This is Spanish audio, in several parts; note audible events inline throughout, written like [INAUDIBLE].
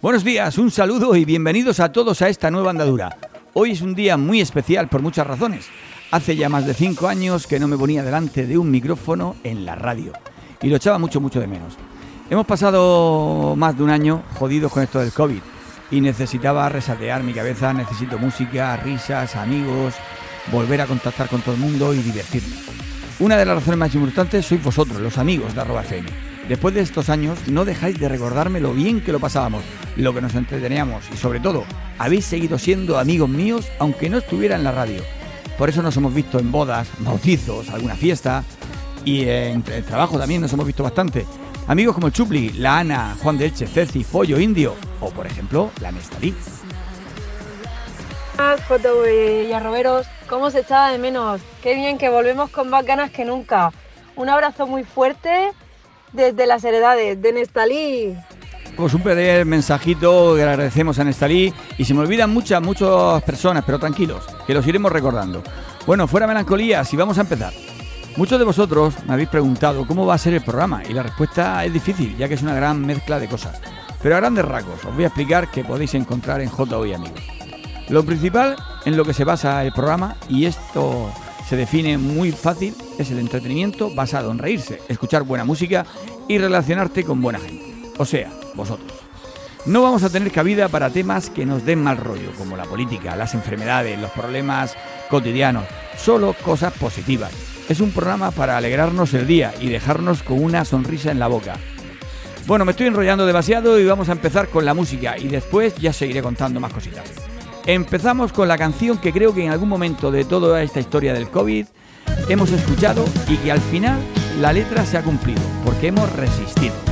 Buenos días, un saludo y bienvenidos a todos a esta nueva andadura. Hoy es un día muy especial por muchas razones. Hace ya más de cinco años que no me ponía delante de un micrófono en la radio y lo echaba mucho, mucho de menos. Hemos pasado más de un año jodidos con esto del COVID y necesitaba resatear mi cabeza, necesito música, risas, amigos, volver a contactar con todo el mundo y divertirme. Una de las razones más importantes sois vosotros, los amigos de arroba FM. Después de estos años, no dejáis de recordarme lo bien que lo pasábamos, lo que nos entreteníamos y sobre todo, habéis seguido siendo amigos míos aunque no estuviera en la radio. Por eso nos hemos visto en bodas, [LAUGHS] bautizos, alguna fiesta y en el trabajo también nos hemos visto bastante. Amigos como el Chupli, la Ana, Juan de Elche, Ceci, Follo Indio o por ejemplo la Nestalí. Joto y arroberos, ¿cómo se echaba de menos? Qué bien que volvemos con más ganas que nunca. Un abrazo muy fuerte desde las heredades de Nestalí. Pues un primer mensajito que le agradecemos a Nestalí y se me olvidan muchas, muchas personas, pero tranquilos, que los iremos recordando. Bueno, fuera melancolías y vamos a empezar. Muchos de vosotros me habéis preguntado cómo va a ser el programa y la respuesta es difícil, ya que es una gran mezcla de cosas. Pero a grandes rasgos os voy a explicar qué podéis encontrar en J hoy amigos. Lo principal en lo que se basa el programa, y esto se define muy fácil, es el entretenimiento basado en reírse, escuchar buena música y relacionarte con buena gente. O sea, vosotros. No vamos a tener cabida para temas que nos den mal rollo, como la política, las enfermedades, los problemas cotidianos, solo cosas positivas. Es un programa para alegrarnos el día y dejarnos con una sonrisa en la boca. Bueno, me estoy enrollando demasiado y vamos a empezar con la música y después ya seguiré contando más cositas. Empezamos con la canción que creo que en algún momento de toda esta historia del COVID hemos escuchado y que al final la letra se ha cumplido, porque hemos resistido.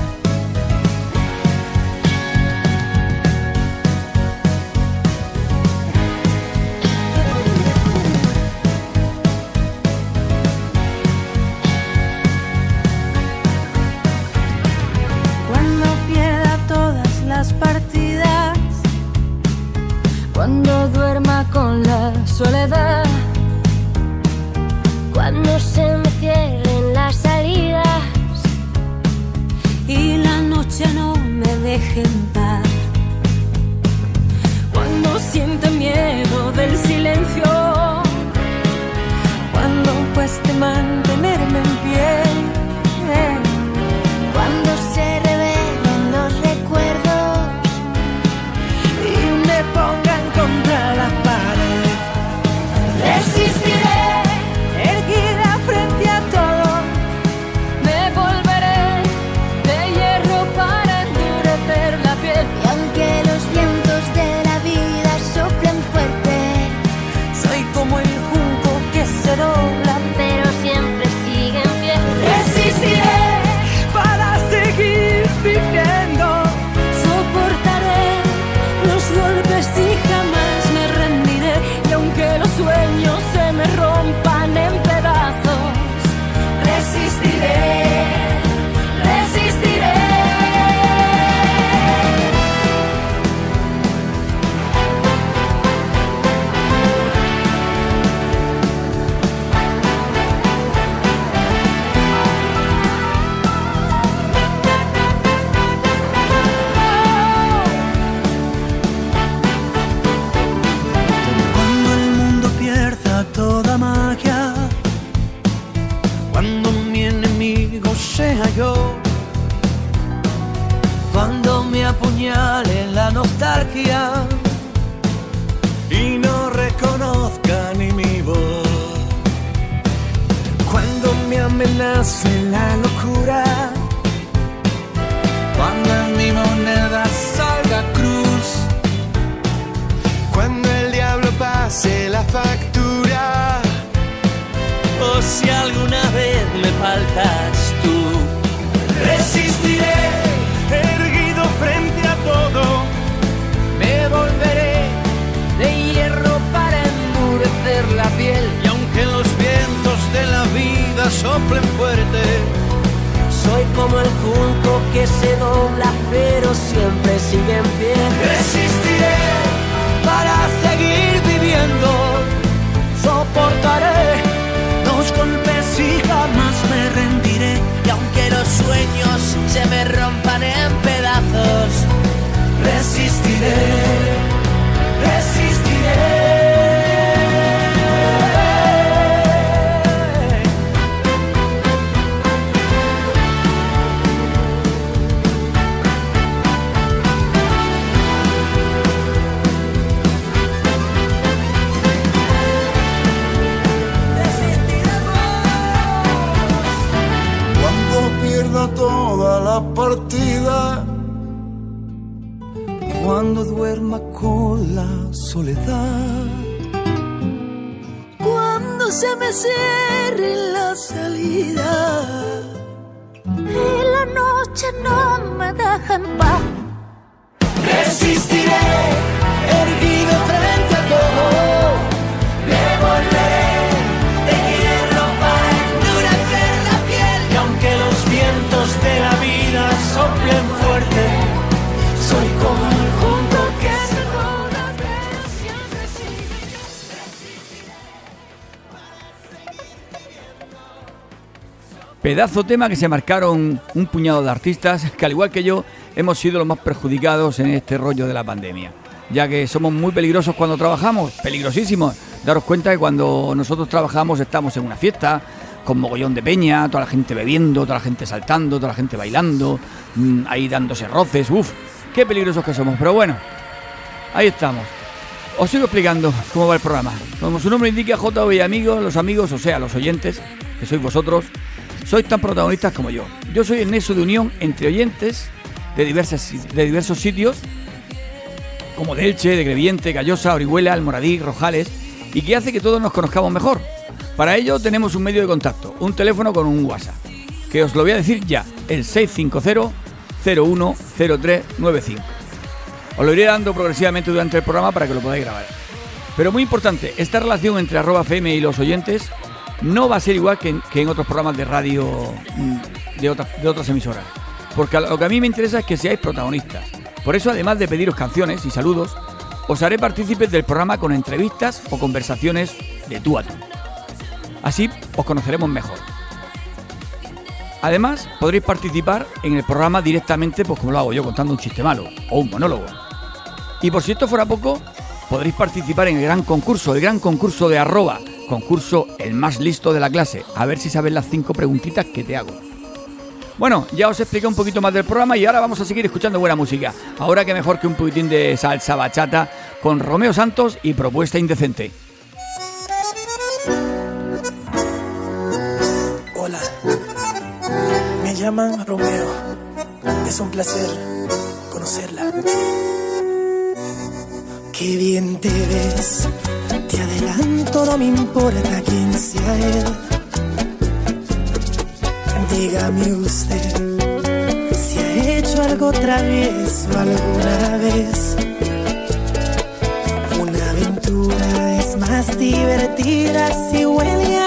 Soledad, Cuando se me cierre la salida y la noche no me deja en paz. Resistiré, Pedazo tema que se marcaron un puñado de artistas que al igual que yo hemos sido los más perjudicados en este rollo de la pandemia. Ya que somos muy peligrosos cuando trabajamos, peligrosísimos. Daros cuenta que cuando nosotros trabajamos estamos en una fiesta, con mogollón de peña, toda la gente bebiendo, toda la gente saltando, toda la gente bailando, mm, ahí dándose roces, uff, qué peligrosos que somos. Pero bueno, ahí estamos. Os sigo explicando cómo va el programa. Como su nombre indica, JV amigos, los amigos, o sea, los oyentes, que sois vosotros, sois tan protagonistas como yo. Yo soy el nexo de unión entre oyentes de, diversas, de diversos sitios, como de Elche, de Greviente, Gallosa, Orihuela, Almoradí, Rojales, y que hace que todos nos conozcamos mejor. Para ello tenemos un medio de contacto, un teléfono con un WhatsApp, que os lo voy a decir ya, el 650-010395. Os lo iré dando progresivamente durante el programa para que lo podáis grabar. Pero muy importante, esta relación entre arroba FM y los oyentes no va a ser igual que en, otros programas de radio mm, de otras, de otras emisoras. Porque lo que a mí me interesa es que seáis protagonistas. Por eso, además de pediros canciones y saludos, os haré partícipes del programa con entrevistas o conversaciones de tú a tú. Así os conoceremos mejor. Además, podréis participar en el programa directamente, pues como lo hago yo, contando un chiste malo o un monólogo. Y por si esto fuera poco, podréis participar en el gran concurso, el gran concurso de arroba, concurso el más listo de la clase. A ver si sabes las cinco preguntitas que te hago. Bueno, ya os expliqué un poquito más del programa y ahora vamos a seguir escuchando buena música. Ahora que mejor que un poquitín de salsa bachata con Romeo Santos y Propuesta Indecente. Hola, me llaman Romeo. Es un placer conocerla. Qué bien te ves, te adelanto, no me importa quién sea él. Dígame usted si ha hecho algo travieso alguna vez. Una aventura es más divertida si huele a.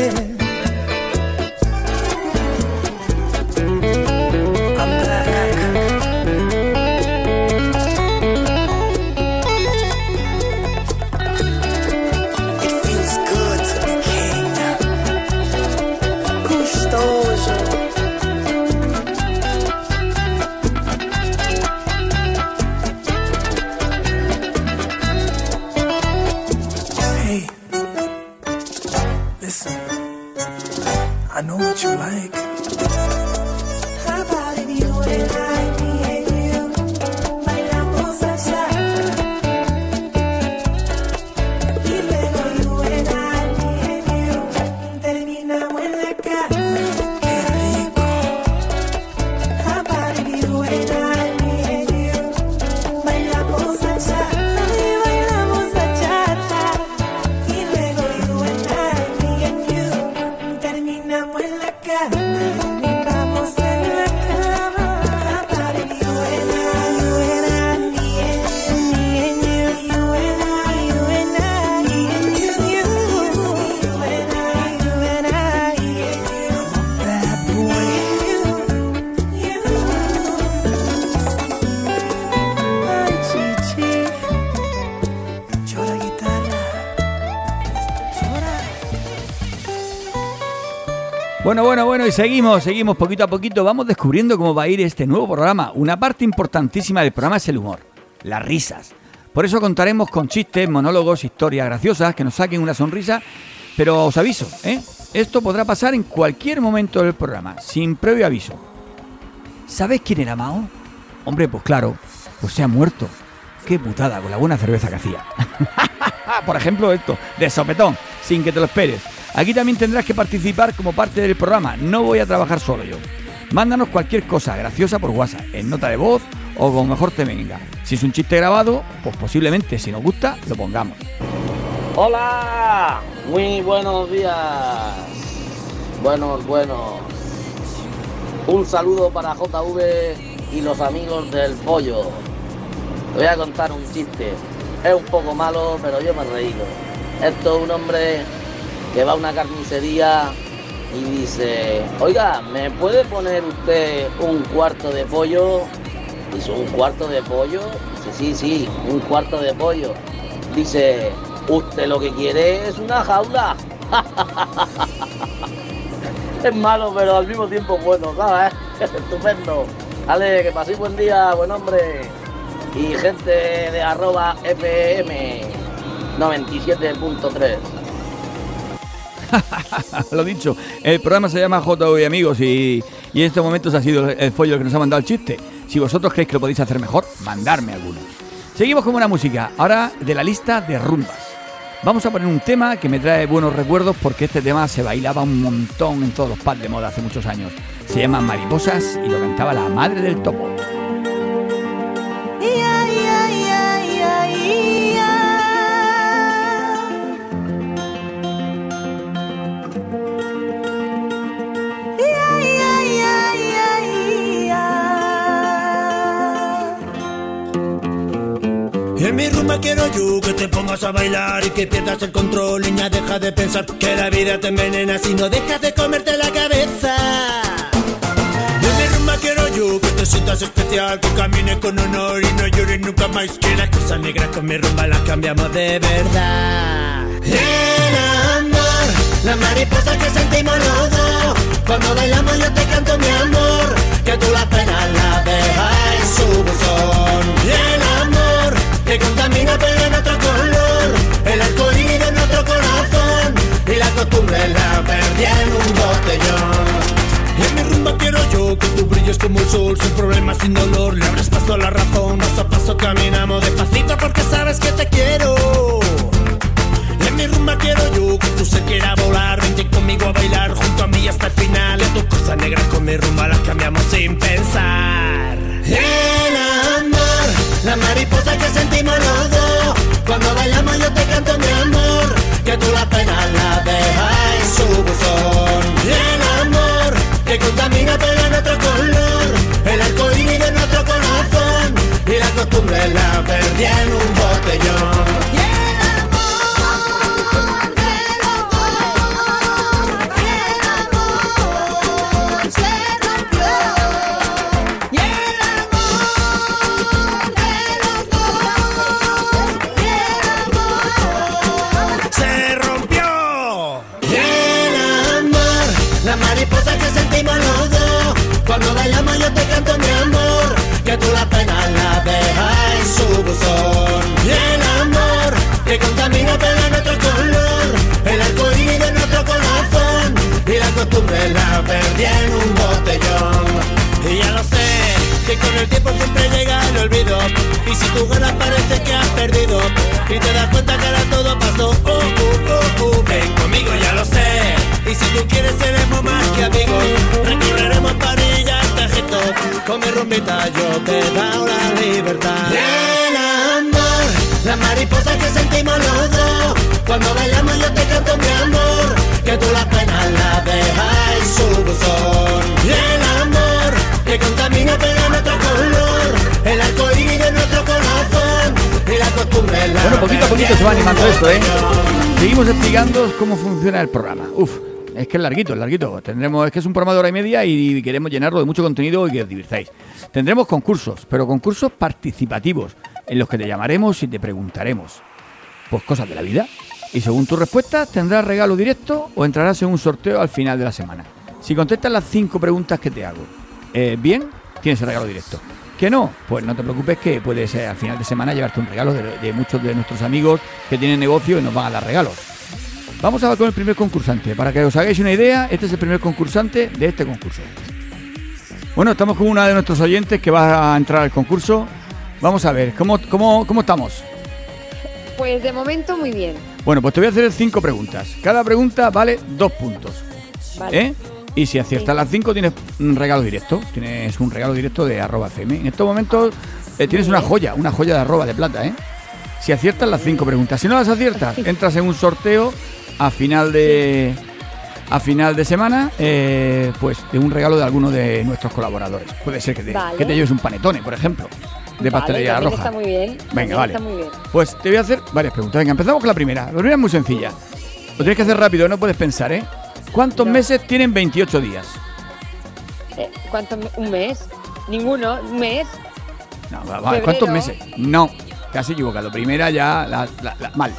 Bueno, bueno, bueno, y seguimos, seguimos poquito a poquito. Vamos descubriendo cómo va a ir este nuevo programa. Una parte importantísima del programa es el humor, las risas. Por eso contaremos con chistes, monólogos, historias graciosas que nos saquen una sonrisa. Pero os aviso, ¿eh? Esto podrá pasar en cualquier momento del programa, sin previo aviso. ¿Sabes quién era Mao? Hombre, pues claro, pues se ha muerto. Qué putada con la buena cerveza que hacía. [LAUGHS] Por ejemplo, esto, de sopetón, sin que te lo esperes. Aquí también tendrás que participar como parte del programa. No voy a trabajar solo yo. Mándanos cualquier cosa graciosa por WhatsApp, en nota de voz o como mejor te venga. Si es un chiste grabado, pues posiblemente, si nos gusta, lo pongamos. Hola, muy buenos días. Buenos, buenos. Un saludo para JV y los amigos del pollo. Te voy a contar un chiste. Es un poco malo, pero yo me he reído. Esto es un hombre que va a una carnicería y dice, oiga, ¿me puede poner usted un cuarto de pollo? Dice, ¿un cuarto de pollo? Dice, sí, sí, un cuarto de pollo. Dice, usted lo que quiere es una jaula. [LAUGHS] es malo, pero al mismo tiempo bueno, ¿sabes? [LAUGHS] Estupendo. Vale, que paséis buen día, buen hombre. Y gente de arroba FM 97.3. [LAUGHS] lo dicho, el programa se llama JV Amigos y, y en estos momentos ha sido el follo que nos ha mandado el chiste. Si vosotros creéis que lo podéis hacer mejor, mandarme alguno. Seguimos con una música, ahora de la lista de rumbas. Vamos a poner un tema que me trae buenos recuerdos porque este tema se bailaba un montón en todos los pads de moda hace muchos años. Se llama Mariposas y lo cantaba la madre del topo. En mi rumba quiero yo que te pongas a bailar y que pierdas el control, niña, deja de pensar que la vida te envenena si no dejas de comerte la cabeza. En mi rumba quiero yo que te sientas especial, que camines con honor y no llores nunca más. Que las cosas negras con mi rumba las cambiamos de verdad. El amor, la mariposa que sentimos los dos. Cuando bailamos yo te canto mi amor, que tú las penas las dejas en su buzón. El que contamina pero en otro color, el alcohol de nuestro corazón y la costumbre la perdí en un botellón. Y en mi rumba quiero yo que tú brilles como el sol, sin problemas, sin dolor, le abres paso a la razón, paso a paso caminamos despacito porque sabes que te quiero. Y en mi rumba quiero yo que tú se quiera volar, vente conmigo a bailar junto a mí hasta el final. Y tus cosas negras con mi rumba las cambiamos sin pensar. Amor, la mariposa que sentimos los dos. Cuando bailamos yo te canto mi amor, que tú la pena la dejas en su buzón. El amor, que contamina pero otro color, el alcohol de nuestro corazón y la costumbre la perdí en un botellón. Que tú la pena la dejas en su buzón. Y el amor que contamina pega nuestro color, el iris de nuestro corazón. Y la costumbre la perdí en un botellón. Y ya lo sé, que con el tiempo siempre llega el olvido. Y si tú ganas parece que has perdido. Y te das cuenta que ahora todo pasó. Uh, uh. Ven conmigo, ya lo sé. Y si tú quieres seremos más que amigos. Recorreremos París y Tarjeto. Con mi rumbita yo te dado la libertad. El amor, la mariposa que sentimos los dos. Cuando bailamos yo te canto mi amor. Que tú las penas las dejas en su buzón. El amor, que contamina nuestro color. El arco iris de nuestro corazón. Y la costumbre la Bueno, poquito a poquito se va animando esto, ¿eh? Seguimos explicando cómo funciona el programa. Uf, es que es larguito, es larguito. Tendremos, es que es un programa de hora y media y queremos llenarlo de mucho contenido y que os divirtáis. Tendremos concursos, pero concursos participativos, en los que te llamaremos y te preguntaremos. Pues cosas de la vida. Y según tus respuestas, tendrás regalo directo o entrarás en un sorteo al final de la semana. Si contestas las cinco preguntas que te hago, eh, bien, tienes el regalo directo. ¿Que no? Pues no te preocupes que puedes eh, al final de semana llevarte un regalo de, de muchos de nuestros amigos que tienen negocio y nos van a dar regalos. Vamos a ver con el primer concursante. Para que os hagáis una idea, este es el primer concursante de este concurso. Bueno, estamos con una de nuestros oyentes que va a entrar al concurso. Vamos a ver, ¿cómo, cómo, cómo estamos? Pues de momento muy bien. Bueno, pues te voy a hacer cinco preguntas. Cada pregunta vale dos puntos. Vale. ¿eh? Y si aciertas Sí. las cinco, tienes un regalo directo. Tienes un regalo directo de arroba FM. En estos momentos eh, tienes una joya, una joya de arroba de plata, ¿eh? Si aciertas las cinco preguntas. Si no las aciertas, entras en un sorteo a final de a final de semana, eh, pues de un regalo de alguno de nuestros colaboradores. Puede ser que te, Vale. que te lleves un panetone, por ejemplo, de Vale, pastelería roja. Está muy bien. Venga, vale. Está muy bien. Pues te voy a hacer varias preguntas. Venga, empezamos con la primera. La primera es muy sencilla. Lo tienes que hacer rápido, no puedes pensar, ¿eh? ¿Cuántos No. meses tienen 28 días? Eh, ¿Cuánto? me- ¿Un mes? Ninguno. ¿Un mes? No, va- va, ¿Cuántos meses? No, has equivocado. Primera ya, la- la- la- mal.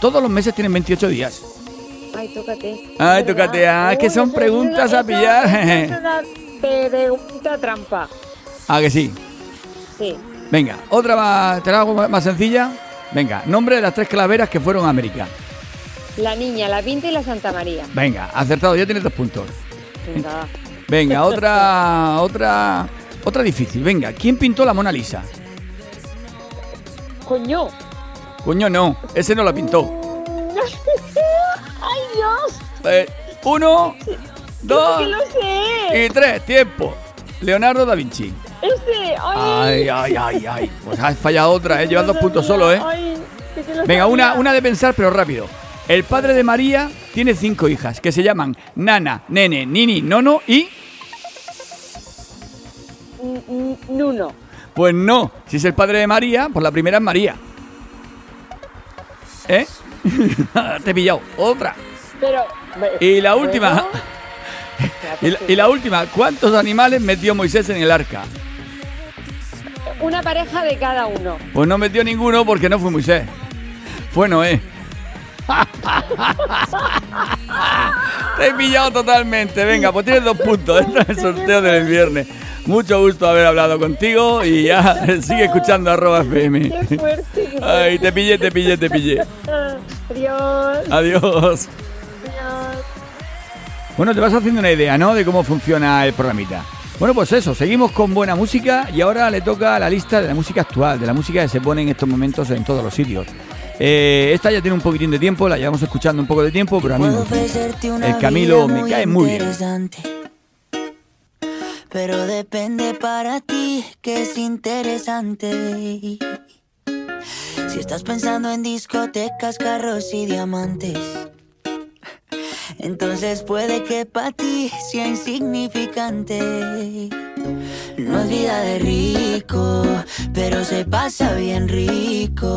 Todos los meses tienen 28 días. Ay, tócate. Ay, tócate, ah, que son preguntas una- a pillar. es una [LAUGHS] pregunta trampa. Ah, que sí. Sí. Venga, otra más, te la hago más sencilla. Venga, nombre de las tres calaveras que fueron a América. La niña, la pinta y la Santa María. Venga, acertado, ya tienes dos puntos. Venga. [LAUGHS] Venga, otra, otra, otra difícil. Venga, ¿quién pintó la Mona Lisa? Coño. Coño, no, ese no la pintó. [LAUGHS] ¡Ay, Dios! Eh, uno, dos ¡Que lo sé! y tres, tiempo. Leonardo da Vinci. ¡Ese! Ay, ¡Ay! ay, ay, ay. Pues has fallado otra, ¿eh? Llevas dos puntos solo, ¿eh? Ay, que te lo Venga, una, una de pensar, pero rápido. El padre de María tiene cinco hijas que se llaman Nana, Nene, Nini, Nono y. Nuno. Pues no, si es el padre de María, pues la primera es María. ¿Eh? [LAUGHS] Te he pillado. Otra. Pero. Y la última. [LAUGHS] Y la, y la última, ¿cuántos animales metió Moisés en el arca? Una pareja de cada uno. Pues no metió ninguno porque no fue Moisés. Fue Noé. Te he pillado totalmente. Venga, pues tienes dos puntos. Esto es el sorteo del viernes. Mucho gusto haber hablado contigo y ya [LAUGHS] sigue escuchando arroba FM. ¡Qué fuerte! Ay, te pillé, te pillé, te pillé. Adiós. Adiós. Adiós. Bueno, te vas haciendo una idea, ¿no? De cómo funciona el programita. Bueno, pues eso, seguimos con buena música y ahora le toca la lista de la música actual, de la música que se pone en estos momentos en todos los sitios. Eh, esta ya tiene un poquitín de tiempo, la llevamos escuchando un poco de tiempo, pero a mí el Camilo me cae muy bien. Pero depende para ti que es interesante. Si estás pensando en discotecas, carros y diamantes, entonces puede que para ti sea insignificante. No es vida de rico, pero se pasa bien rico.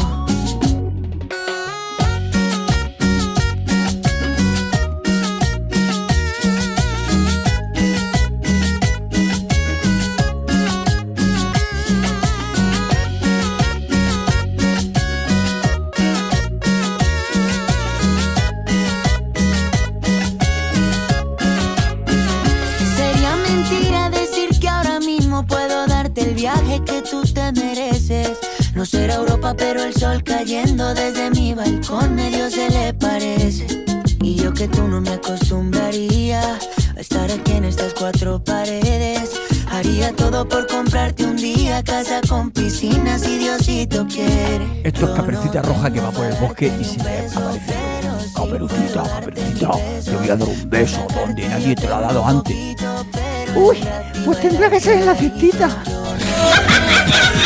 Mereces. No será Europa, pero el sol cayendo desde mi balcón medio se le parece. Y yo que tú no me acostumbraría a estar aquí en estas cuatro paredes. Haría todo por comprarte un día casa con piscina si Diosito quiere. Esto es Caperucita Roja que va por el bosque y se me aparece. Caperucita, Caperucita, te voy a dar un beso donde nadie te lo ha dado antes. Uy, pues tendrá que ser en la fiestita.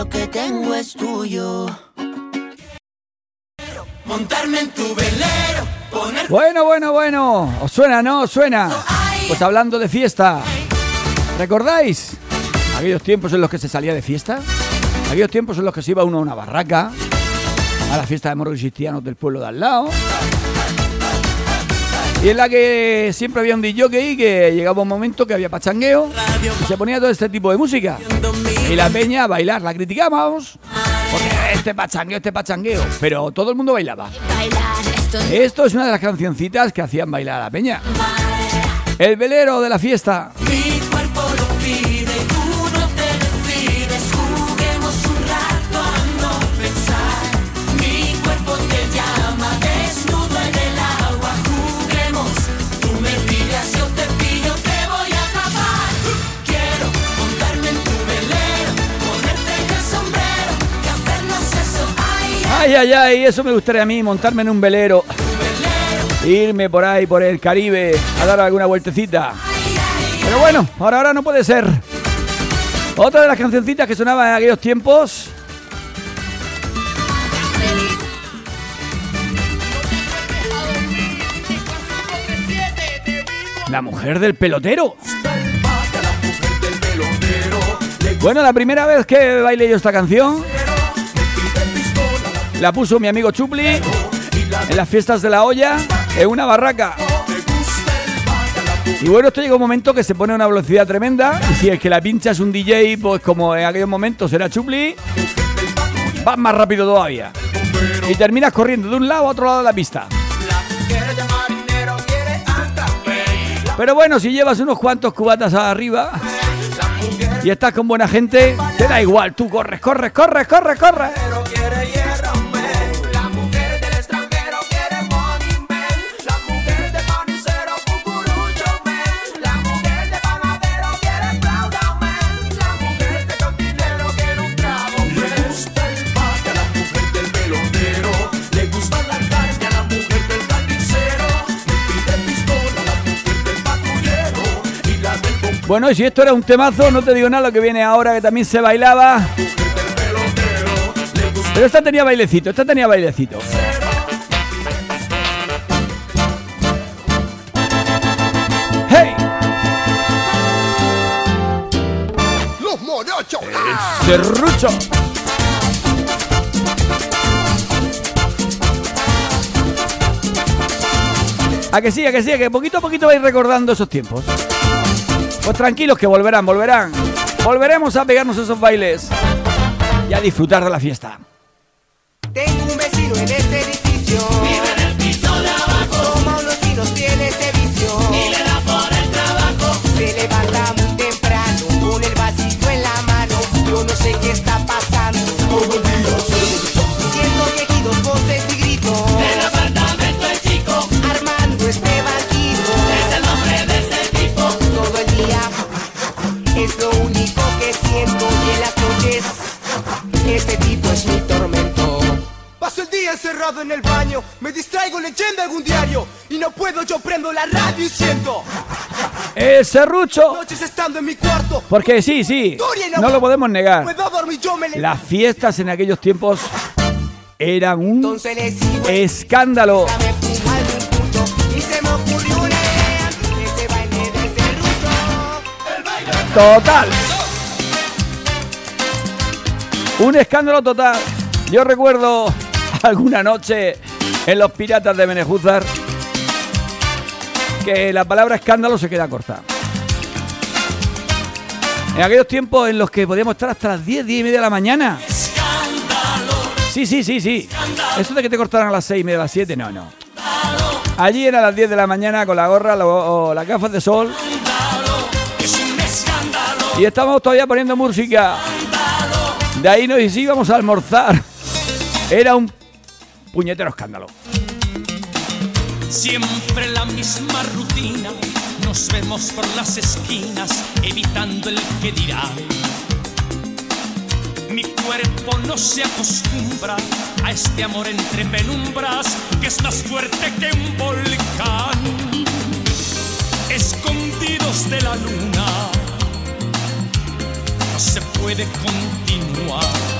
lo que tengo es tuyo. Montarme en tu velero, poner Bueno, bueno, bueno. ¿Os suena, no? ¿Os suena? Pues hablando de fiesta. ¿Recordáis? Aquellos tiempos en los que se salía de fiesta. Aquellos tiempos en los que se iba uno a una barraca. A la fiesta de moros cristianos del pueblo de al lado. Y en la que siempre había un DJ que llegaba un momento que había pachangueo y se ponía todo este tipo de música. Y la peña a bailar, la criticábamos. Porque este pachangueo, este pachangueo. Pero todo el mundo bailaba. Esto es una de las cancioncitas que hacían bailar a la peña. El velero de la fiesta. Ay, Ay, ay, eso me gustaría a mí, montarme en un velero. Irme por ahí, por el Caribe, a dar alguna vueltecita. Pero bueno, por ahora no puede ser. Otra de las cancioncitas que sonaban en aquellos tiempos. La mujer del pelotero. Bueno, la primera vez que bailé yo esta canción la puso mi amigo Chupli en las fiestas de la olla en una barraca. Y bueno, esto llega un momento que se pone a una velocidad tremenda. Y si es que la pincha es un DJ, pues como en aquellos momentos era Chupli, vas más rápido todavía. Y terminas corriendo de un lado a otro lado de la pista. Pero bueno, si llevas unos cuantos cubatas arriba y estás con buena gente, te da igual, tú corres, corres, corres, corres, corres. Bueno, y si esto era un temazo, no te digo nada lo que viene ahora, que también se bailaba. Pero esta tenía bailecito, esta tenía bailecito. ¡Hey! ¡Los morochos! ¡El serrucho! A que sí, a que sí, a que poquito a poquito vais recordando esos tiempos. Pues tranquilos que volverán, volverán. Volveremos a pegarnos esos bailes y a disfrutar de la fiesta. Tengo un vecino en este encerrado en el baño, me distraigo leyendo algún diario y no puedo, yo prendo la radio y siento El serrucho. noches estando en mi cuarto. Porque sí, sí, no lo podemos negar. Las fiestas en aquellos tiempos eran un escándalo. Total. Un escándalo total. Yo recuerdo alguna noche en los Piratas de Benejúzar que la palabra escándalo se queda corta. En aquellos tiempos en los que podíamos estar hasta las 10, 10 y media de la mañana. Sí, sí, sí, sí. Eso de que te cortaran a las 6 y media, a las 7, no, no. Allí era las 10 de la mañana con la gorra o las gafas de sol y estábamos todavía poniendo música. De ahí nos íbamos a almorzar. Era un puñetero escándalo. Siempre la misma rutina, nos vemos por las esquinas, evitando el que dirá. Mi cuerpo no se acostumbra a este amor entre penumbras, que es más fuerte que un volcán. Escondidos de la luna, no se puede continuar.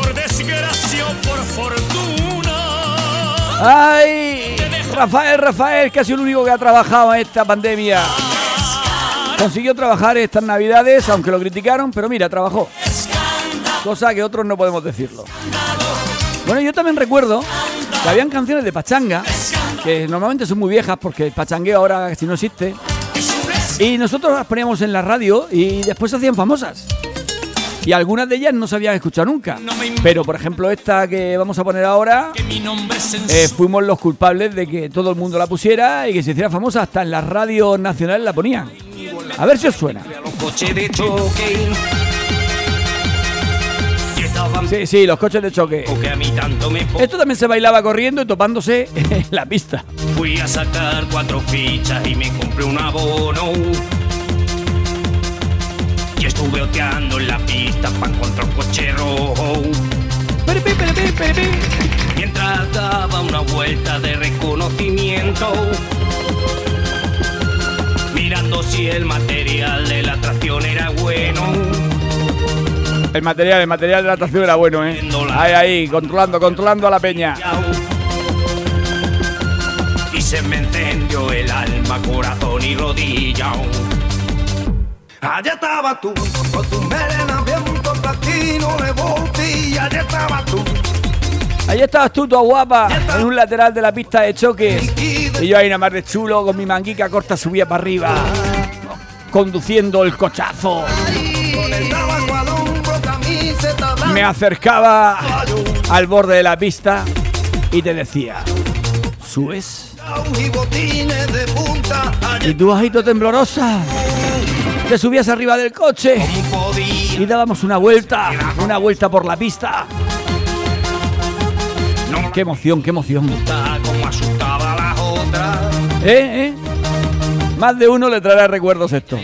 Por desgracia por fortuna. ¡Ay! Rafael, Rafael, sido el único que ha trabajado en esta pandemia. Consiguió trabajar estas navidades, aunque lo criticaron, pero mira, trabajó. Cosa que otros no podemos decirlo. Bueno, yo también recuerdo que habían canciones de pachanga, que normalmente son muy viejas porque el pachangueo ahora casi no existe. Y nosotros las poníamos en la radio y después se hacían famosas. Y algunas de ellas no se habían escuchado nunca. Pero, por ejemplo, esta que vamos a poner ahora, eh, fuimos los culpables de que todo el mundo la pusiera y que se hiciera famosa. Hasta en las radios nacionales la ponían. A ver si os suena. Sí, sí, los coches de choque. Esto también se bailaba corriendo y topándose [LAUGHS] en la pista. Fui a sacar cuatro fichas y me compré un abono. Estuve oteando en la pista para encontrar un coche rojo. Mientras daba una vuelta de reconocimiento. Mirando si el material de la tracción era bueno. El material, el material de la atracción era bueno, ¿eh? Ahí, ahí, controlando, controlando a la peña. Y se me encendió el alma, corazón y rodilla. Allá estaba tú, con tu melena bien platino de y allá estaba tú. Ahí estabas tú, toda guapa, en un lateral de la pista de choques. Y yo ahí nada más de chulo, con mi manguica corta subía para arriba, conduciendo el cochazo. Me acercaba al borde de la pista y te decía, ¿subes? Y tú, bajito temblorosa, te subías arriba del coche y dábamos una vuelta, una vuelta por la pista. Qué emoción, qué emoción. ¿Eh? ¿Eh? Más de uno le traerá recuerdos esto.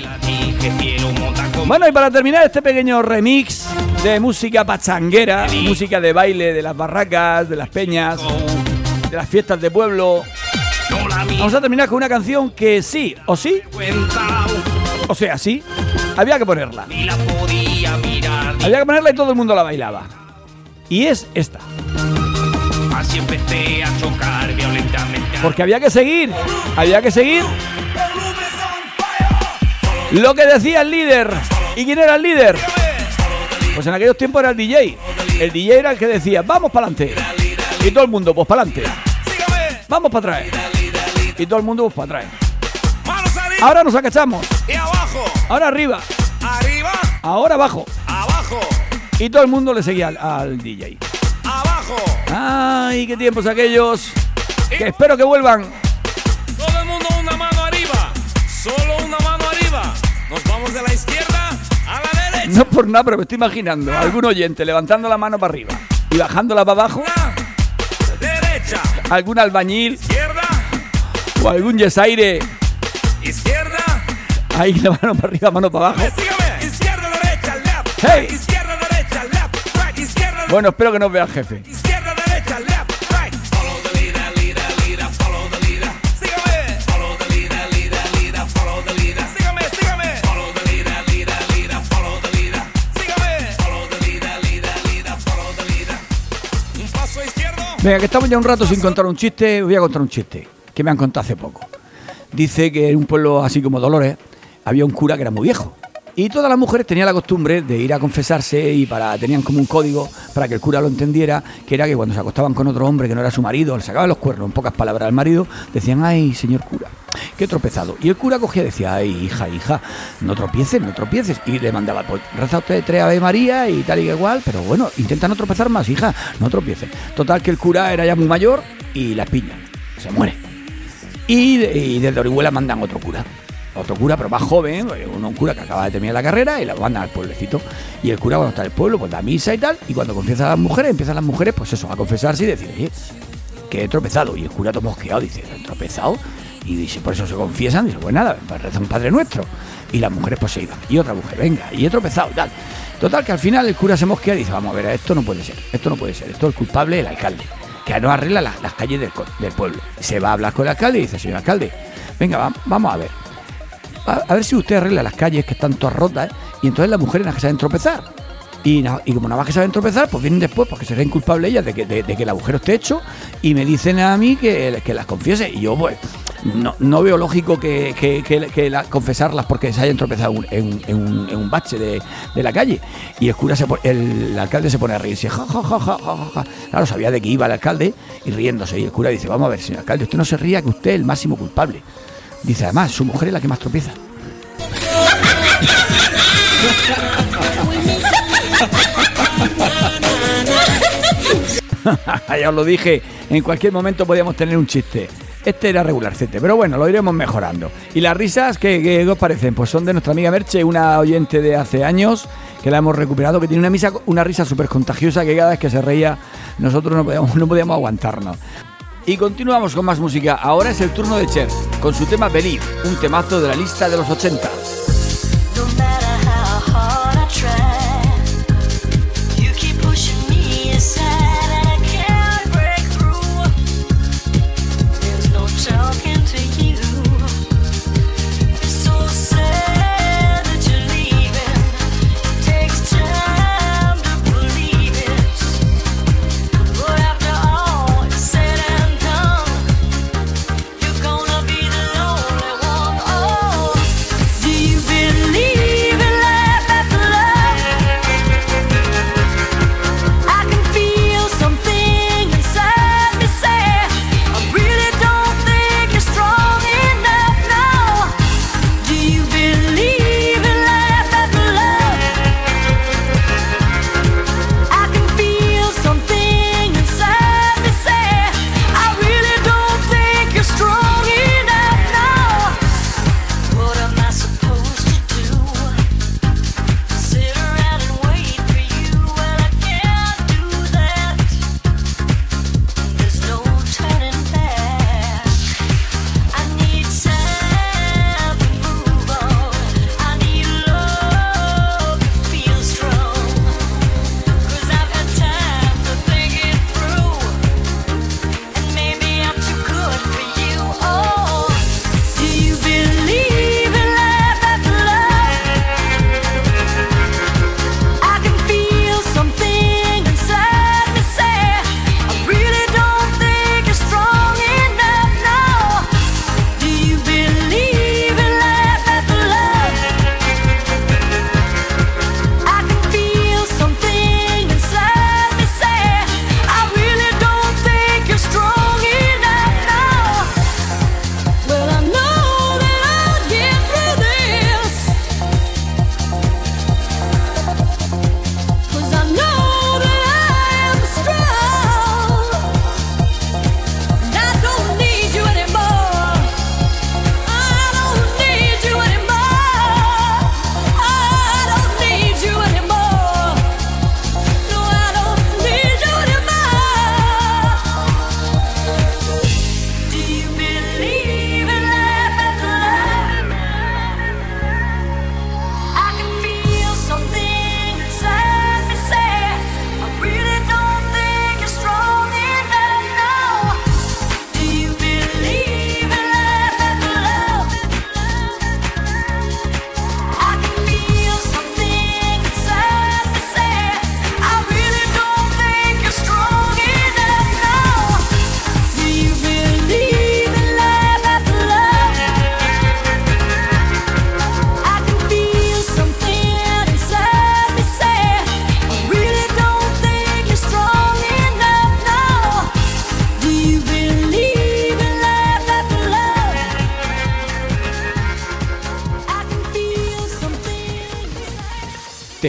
Bueno, y para terminar este pequeño remix de música pachanguera, música de baile de las barracas, de las peñas, de las fiestas de pueblo, vamos a terminar con una canción que sí o sí, o sea, sí, había que ponerla. Había que ponerla y todo el mundo la bailaba. Y es esta. Así empecé a chocar violentamente. Porque había que seguir, había que seguir. Lo que decía el líder. ¿Y quién era el líder? Pues en aquellos tiempos era el DJ. El DJ era el que decía, vamos para adelante. Y todo el mundo, pues para adelante. vamos para atrás. Y todo el mundo pues, para atrás. Ahora nos agachamos. Ahora arriba. Arriba, Ahora abajo. abajo, Y todo el mundo le seguía al, al DJ. abajo. Ay, qué tiempos aquellos. Que espero que vuelvan. Todo el mundo una mano arriba. Solo una mano arriba. Nos vamos de la izquierda a la derecha. No por nada, pero me estoy imaginando a algún oyente levantando la mano para arriba y bajándola para abajo. Derecha, Algún albañil izquierda, o algún yesaire izquierda. Ahí la mano para arriba, mano para abajo. Izquierda, derecha, left. Hey. Izquierda, derecha, left. Right, izquierda, Bueno, espero que nos vea el jefe. izquierda, derecha, left. Right. Follow the leader, leader, leader. Follow the leader. Sígame. Follow the leader, leader, leader. Follow the leader. Sígame, sígame. Follow the leader, leader, leader. Follow the leader. Sígame. Follow the leader, leader, leader. Follow the leader. Un paso izquierdo. Venga, que estamos ya un rato sin contar un chiste. Voy a contar un chiste que me han contado hace poco. Dice que en un pueblo así como Dolores había un cura que era muy viejo. Y todas las mujeres tenían la costumbre de ir a confesarse y para tenían como un código para que el cura lo entendiera, que era que cuando se acostaban con otro hombre que no era su marido, le sacaban los cuernos, en pocas palabras al marido, decían, ay, señor cura, qué tropezado. Y el cura cogía y decía, ay, hija, hija, no tropieces, no tropieces. Y le mandaba, pues reza usted tres Ave María y tal y que igual, pero bueno, intenta no tropezar más, hija, no tropieces. Total que el cura era ya muy mayor y la piña, se muere. Y, y desde Orihuela mandan otro cura. Otro cura, pero más joven, un, cura que acaba de terminar la carrera y lo mandan al pueblecito. Y el cura cuando está en el pueblo, pues da misa y tal. Y cuando confiesa a las mujeres, empiezan las mujeres, pues eso, a confesarse y decir, oye, que he tropezado. Y el cura todo mosqueado dice, ¿he tropezado? Y dice, por eso se confiesan. Dice, pues nada, pues reza un Padre Nuestro. Y las mujeres pues se iban. Y otra mujer, venga, y he tropezado tal. Total, que al final el cura se mosquea y dice, vamos a ver, esto no puede ser, esto no puede ser, esto es culpable el alcalde, que no arregla las, las calles del, del pueblo. Se va a hablar con el alcalde y dice, señor alcalde, venga, va- vamos a ver, a, ver si usted arregla las calles que están todas rotas, ¿eh? y entonces las mujeres las que saben tropezar. Y, y como nada más que saben tropezar, pues vienen después porque se creen culpables ellas de que, de, que el agujero esté hecho y me dicen a mí que, que las confiese. Y yo, pues, no, no veo lógico que, que, la- confesarlas porque se hayan tropezado un- en, un- en un, bache de, de la calle. Y el cura se pone- el, alcalde se pone a reírse. Ja, ja, ja, ja, ja. Claro, sabía de que iba el alcalde y riéndose. Y el cura dice, vamos a ver, señor alcalde, usted no se ría que usted es el máximo culpable. Dice, además, su mujer es la que más tropieza. [LAUGHS] ya os lo dije, en cualquier momento podíamos tener un chiste. Este era regularcete, pero bueno, lo iremos mejorando. ¿Y las risas qué, qué os parecen? Pues son de nuestra amiga Merche, una oyente de hace años, que la hemos recuperado, que tiene una, misa, una risa súper contagiosa que cada vez que se reía nosotros no podíamos, no podíamos aguantarnos. Y continuamos con más música. Ahora es el turno de Cher, con su tema Believe, un temazo de la lista de los 80.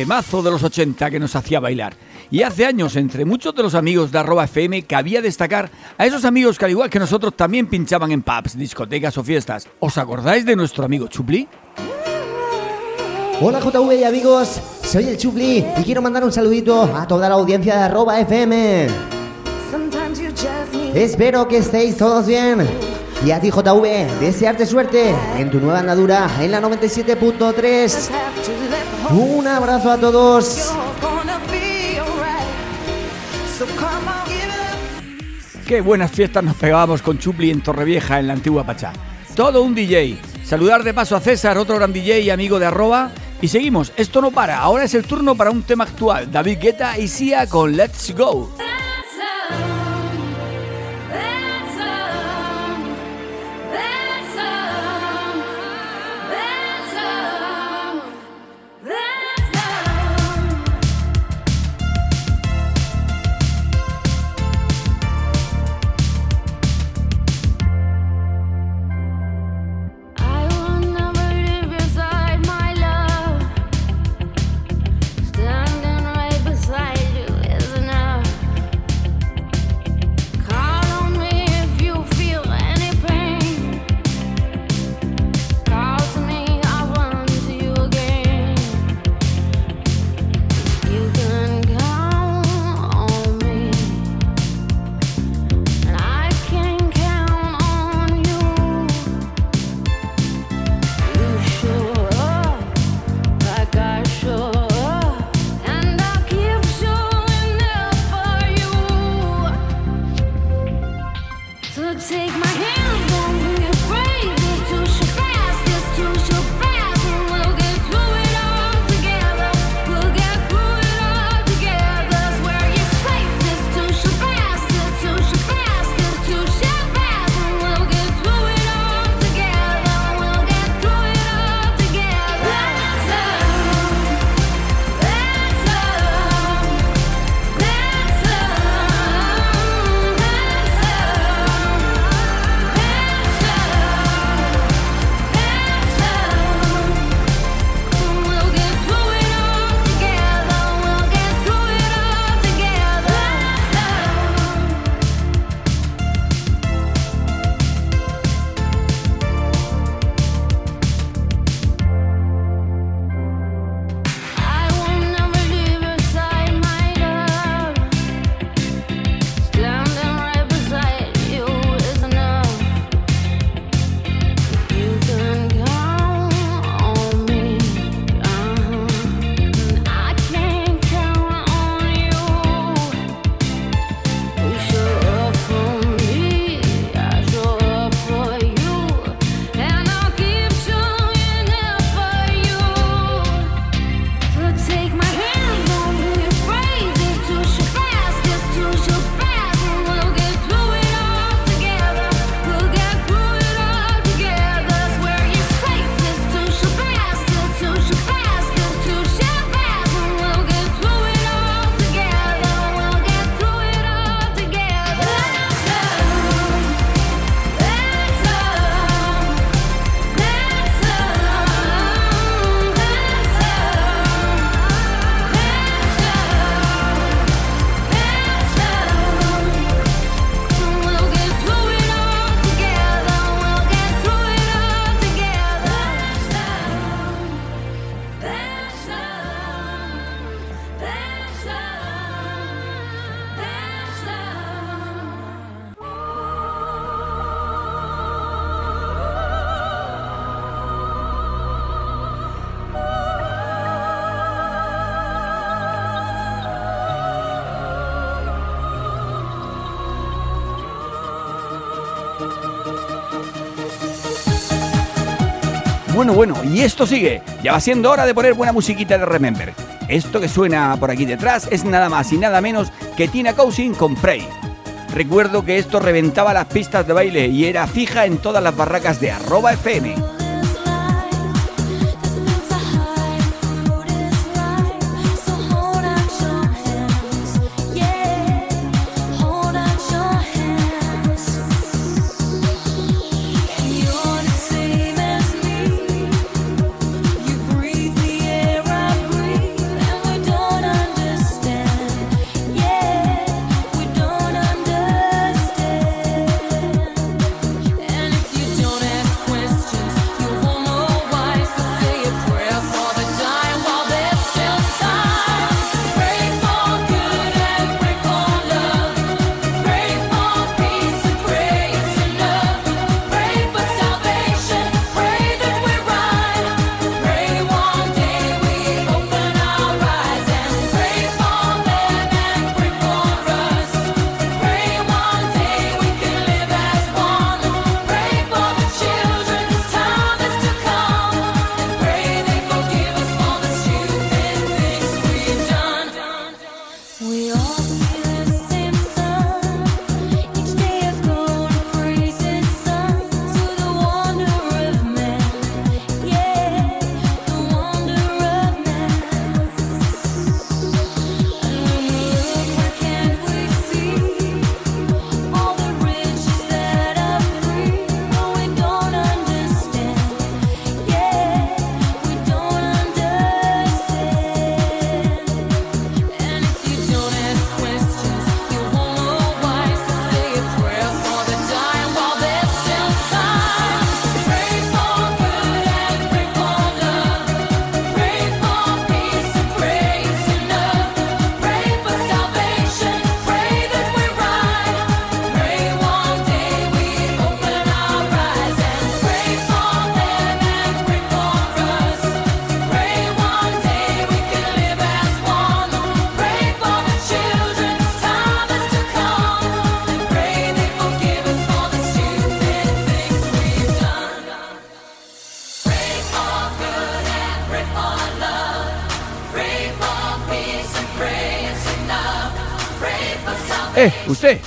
Temazo de los 80 que nos hacía bailar. Y hace años, entre muchos de los amigos de arroba FM, cabía destacar a esos amigos que al igual que nosotros también pinchaban en pubs, discotecas o fiestas. ¿Os acordáis de nuestro amigo Chupli? Hola JV y amigos, soy el Chupli y quiero mandar un saludito a toda la audiencia de arroba FM. Espero que estéis todos bien. Y a ti JV, desearte suerte en tu nueva andadura en la 97.3. Un abrazo a todos. Qué buenas fiestas nos pegábamos con Chupli en Torrevieja, en la antigua Pachá. Todo un DJ. Saludar de paso a César, otro gran DJ y amigo de arroba. Y seguimos, esto no para. Ahora es el turno para un tema actual. David Guetta y Sia con Let's Go. Bueno, y esto sigue. Ya va siendo hora de poner buena musiquita de Remember. Esto que suena por aquí detrás es nada más y nada menos que Tina Cousin con Prey. Recuerdo que esto reventaba las pistas de baile y era fija en todas las barracas de arroba FM.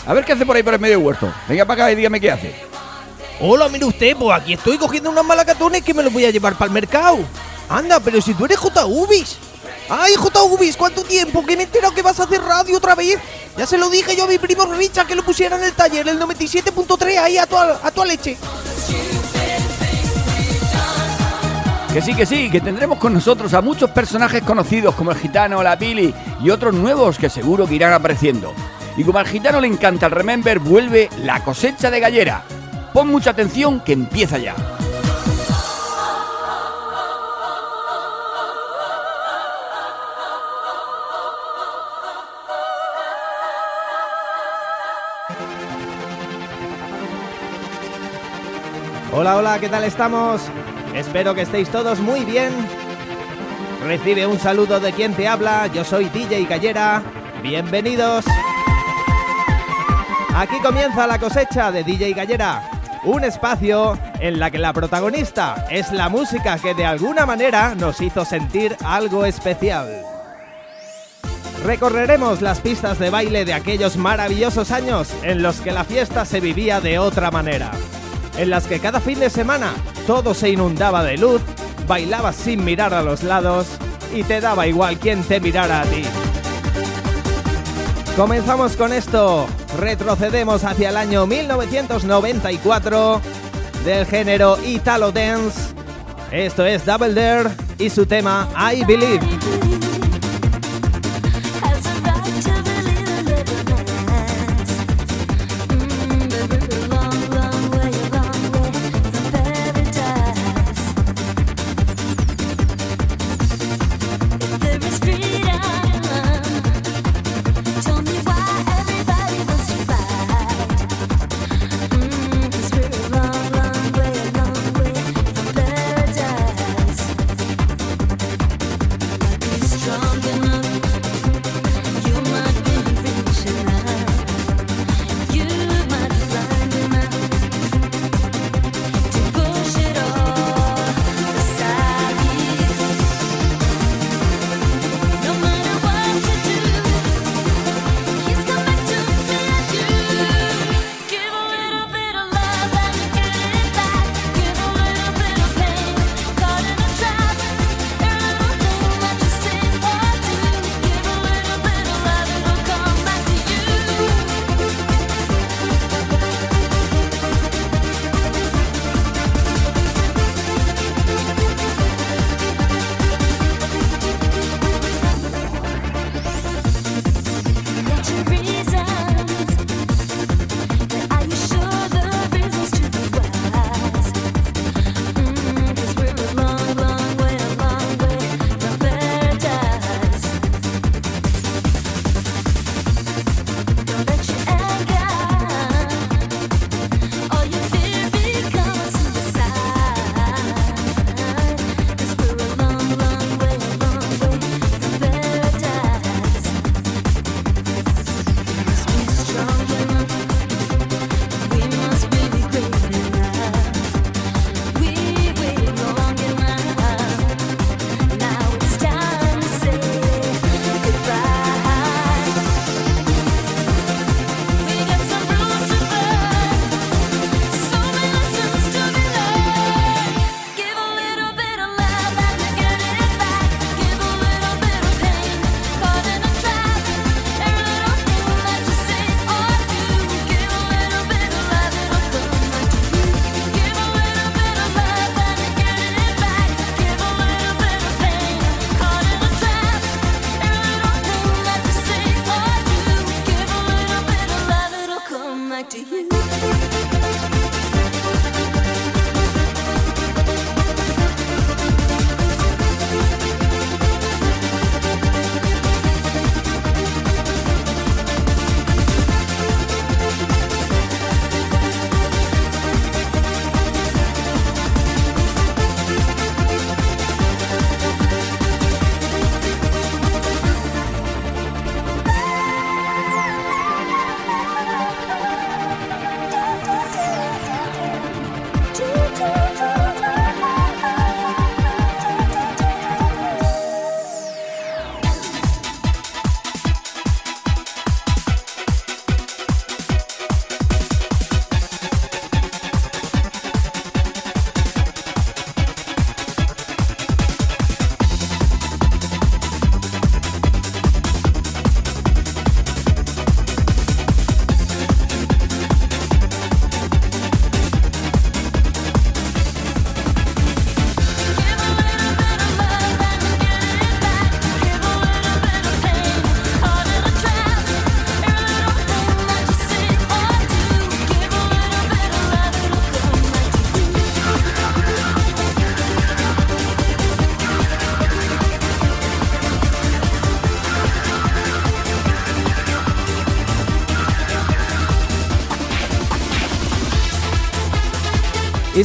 A ver qué hace por ahí por el medio del huerto. Venga para acá y dígame qué hace. Hola, mire usted, pues aquí estoy cogiendo unos malacatones que me los voy a llevar para el mercado. Anda, pero si tú eres JUBIS. ¡Ay, JUBIS! ¿Cuánto tiempo? Que me he enterado que vas a hacer radio otra vez. Ya se lo dije yo a mi primo Richard que lo pusiera en el taller, el 97.3, ahí a tu, a tu leche. Que sí, que sí, que tendremos con nosotros a muchos personajes conocidos como el gitano, la Pili y otros nuevos que seguro que irán apareciendo. Y como al gitano le encanta el Remember, vuelve la cosecha de gallera. Pon mucha atención que empieza ya. Hola, hola, ¿qué tal estamos? Espero que estéis todos muy bien. Recibe un saludo de quien te habla, yo soy DJ Gallera. Bienvenidos. Aquí comienza la cosecha de DJ Gallera, un espacio en la que la protagonista es la música que de alguna manera nos hizo sentir algo especial. Recorreremos las pistas de baile de aquellos maravillosos años en los que la fiesta se vivía de otra manera en las que cada fin de semana todo se inundaba de luz, bailabas sin mirar a los lados y te daba igual quién te mirara a ti. Comenzamos con esto, retrocedemos hacia el año 1994 del género Italo Dance. Esto es Double Dare y su tema I Believe.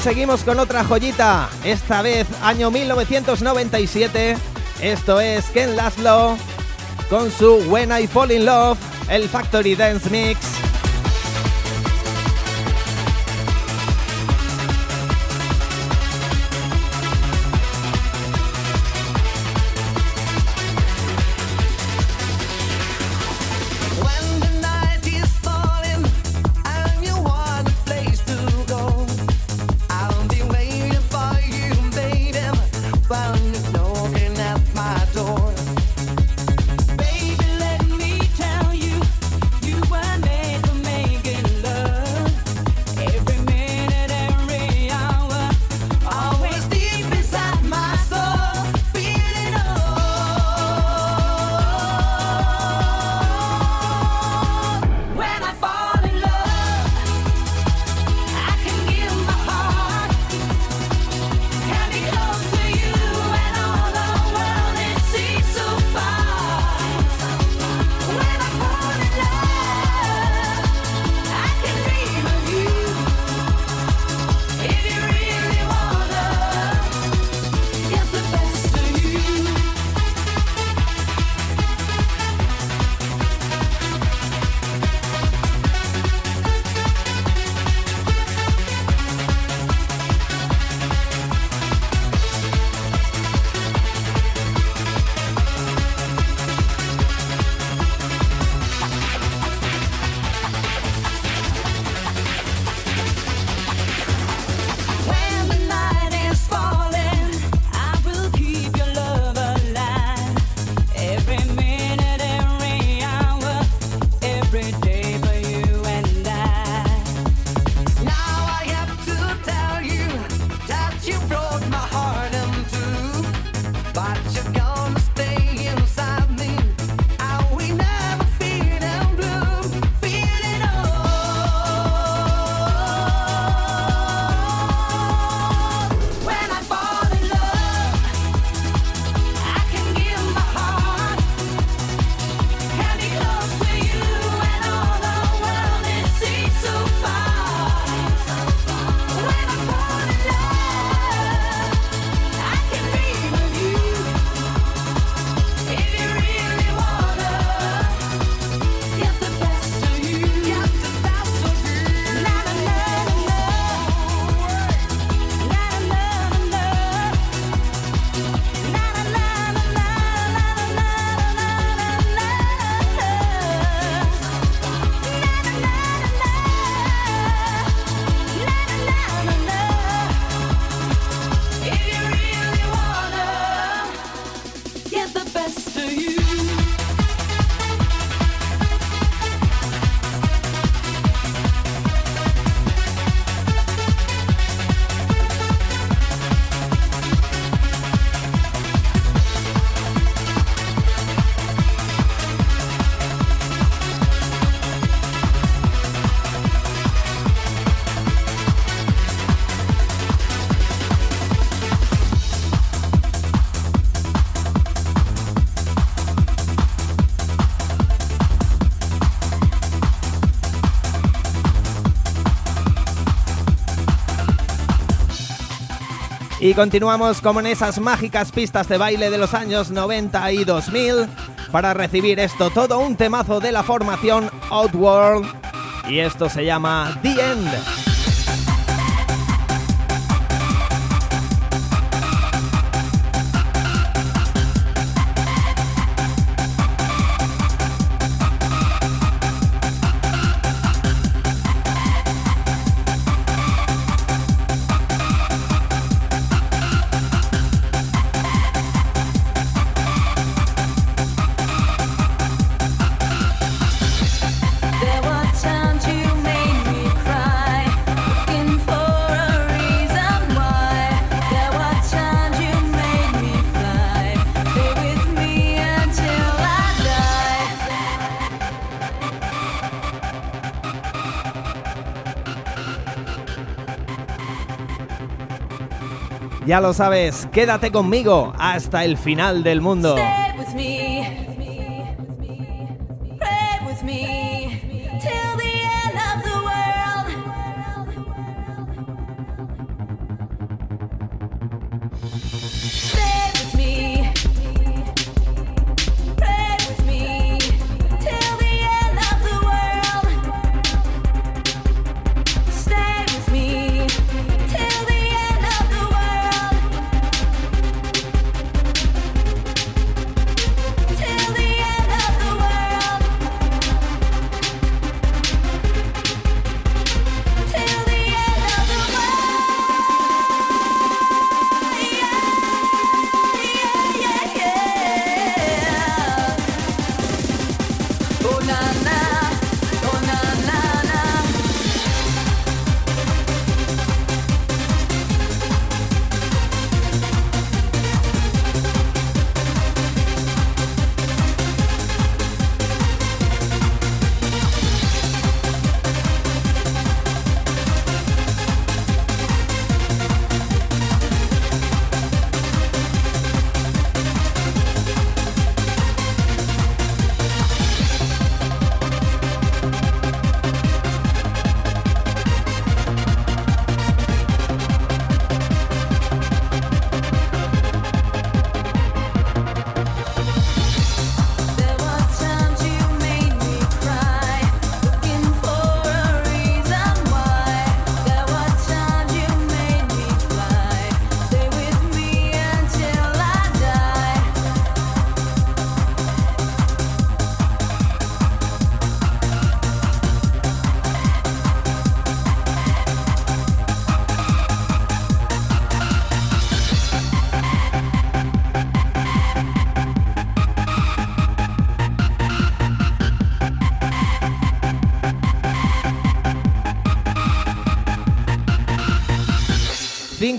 seguimos con otra joyita, esta vez año 1997. Esto es Ken Laszlo con su When I Fall in Love, el Factory Dance Mix. Y continuamos como en esas mágicas pistas de baile de los años 90 y 2000 para recibir esto, todo un temazo de la formación Outworld. Y esto se llama The End. Ya lo sabes, quédate conmigo hasta el final del mundo.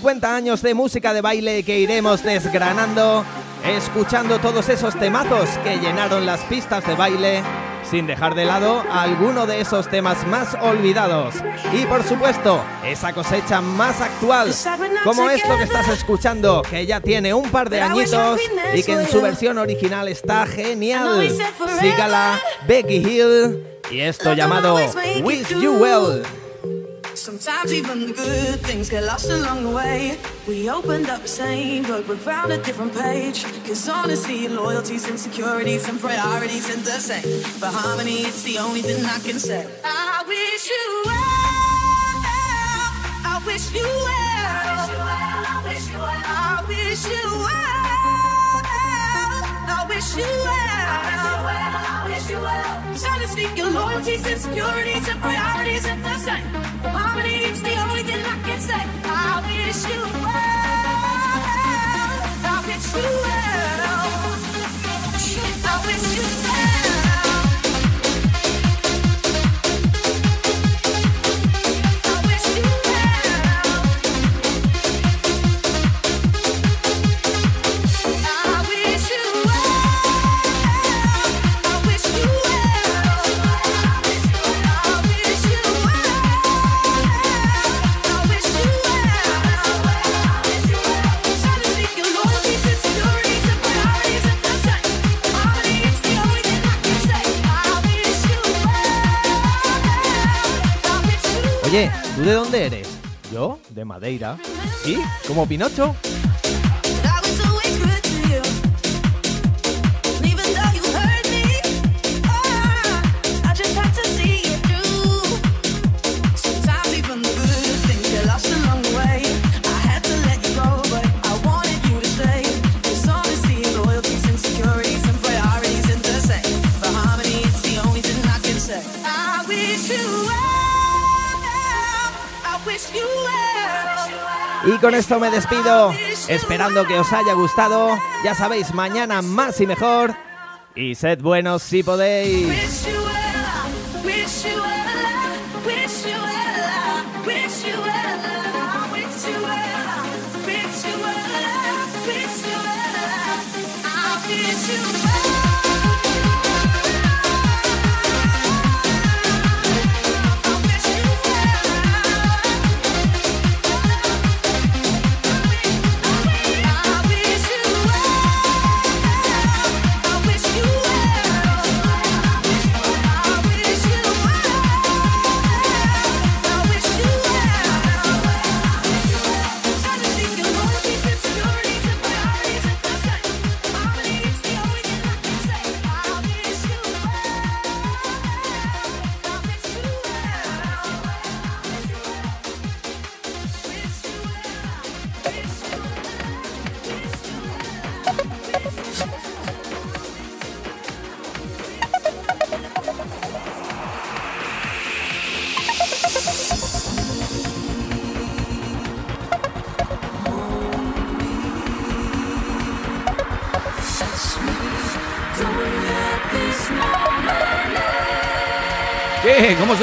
50 años de música de baile que iremos desgranando, escuchando todos esos temazos que llenaron las pistas de baile, sin dejar de lado alguno de esos temas más olvidados. Y por supuesto, esa cosecha más actual, como esto que estás escuchando, que ya tiene un par de añitos y que en su versión original está genial. Sígala, Becky Hill, y esto llamado Wish You Well. Sometimes even the good things get lost along the way. We opened up the same book but found a different page. Cause honesty loyalties, insecurities and priorities ain't the same. For harmony, it's the only thing I can say. I wish you well. I wish you well. I wish you well. I wish you well. I wish you well. I wish you well. Cause honesty and loyalties, insecurities and priorities ain't the same. Harmony, it's the only thing I can say. I wish you well. I wish you well. I wish you well. ¿Tú de dónde eres? Yo, de Madeira. ¿Sí? ¿Como Pinocho? Y con esto me despido, esperando que os haya gustado. Ya sabéis, mañana más y mejor. Y sed buenos si podéis.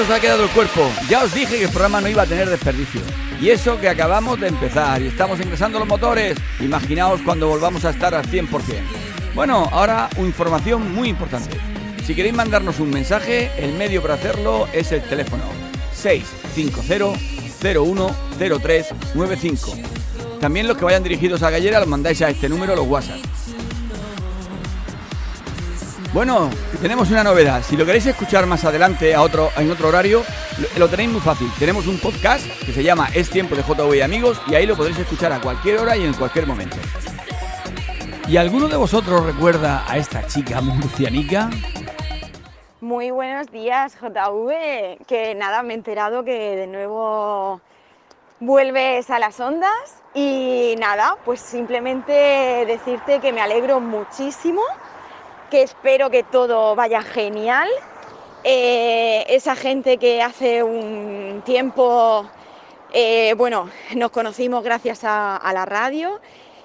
Se os ha quedado el cuerpo? Ya os dije que el programa no iba a tener desperdicio. Y eso que acabamos de empezar y estamos ingresando los motores. Imaginaos cuando volvamos a estar al 100%. Bueno, ahora información muy importante. Si queréis mandarnos un mensaje, el medio para hacerlo es el teléfono 650-010395. También los que vayan dirigidos a Gallera los mandáis a este número los WhatsApp. Bueno, tenemos una novedad. Si lo queréis escuchar más adelante a otro, en otro horario, lo, lo tenéis muy fácil. Tenemos un podcast que se llama Es tiempo de JV amigos y ahí lo podréis escuchar a cualquier hora y en cualquier momento. ¿Y alguno de vosotros recuerda a esta chica murcianica? Muy buenos días, JV. Que nada, me he enterado que de nuevo vuelves a las ondas y nada, pues simplemente decirte que me alegro muchísimo, que espero que todo vaya genial. Eh, esa gente que hace un tiempo, eh, bueno, nos conocimos gracias a, la radio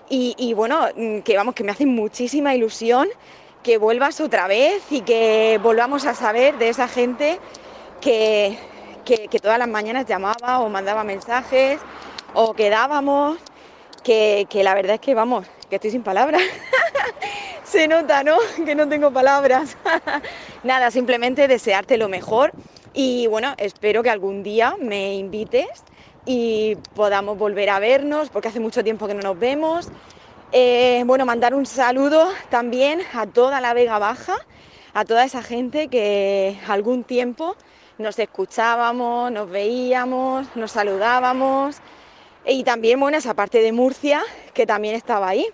y, y bueno, mm, que vamos, que me hace muchísima ilusión que vuelvas otra vez y que volvamos a saber de esa gente que, que- que todas las mañanas llamaba o mandaba mensajes o quedábamos, que, que la verdad es que vamos, que estoy sin palabras. [LAUGHS] Se nota, ¿no? Que no tengo palabras. [LAUGHS] Nada, simplemente desearte lo mejor y bueno, espero que algún día me invites y podamos volver a vernos, porque hace mucho tiempo que no nos vemos. Eh, bueno, mandar un saludo también a toda la Vega Baja, a toda esa gente que algún tiempo nos escuchábamos, nos veíamos, nos saludábamos y también, bueno, esa parte de Murcia que también estaba ahí.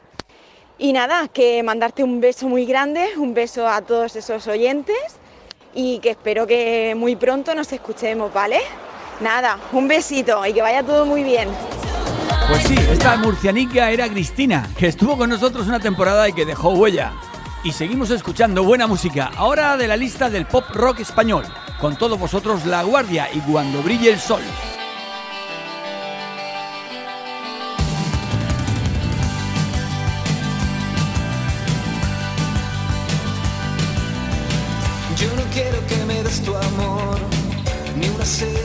Y nada, que mandarte un beso muy grande, un beso a todos esos oyentes y que espero que muy pronto nos escuchemos, ¿vale? Nada, un besito y que vaya todo muy bien. Pues sí, esta murcianica era Cristina, que estuvo con nosotros una temporada y que dejó huella. Y seguimos escuchando buena música, ahora de la lista del pop rock español. Con todos vosotros La Guardia y Cuando brille el sol. Amor, ni una seria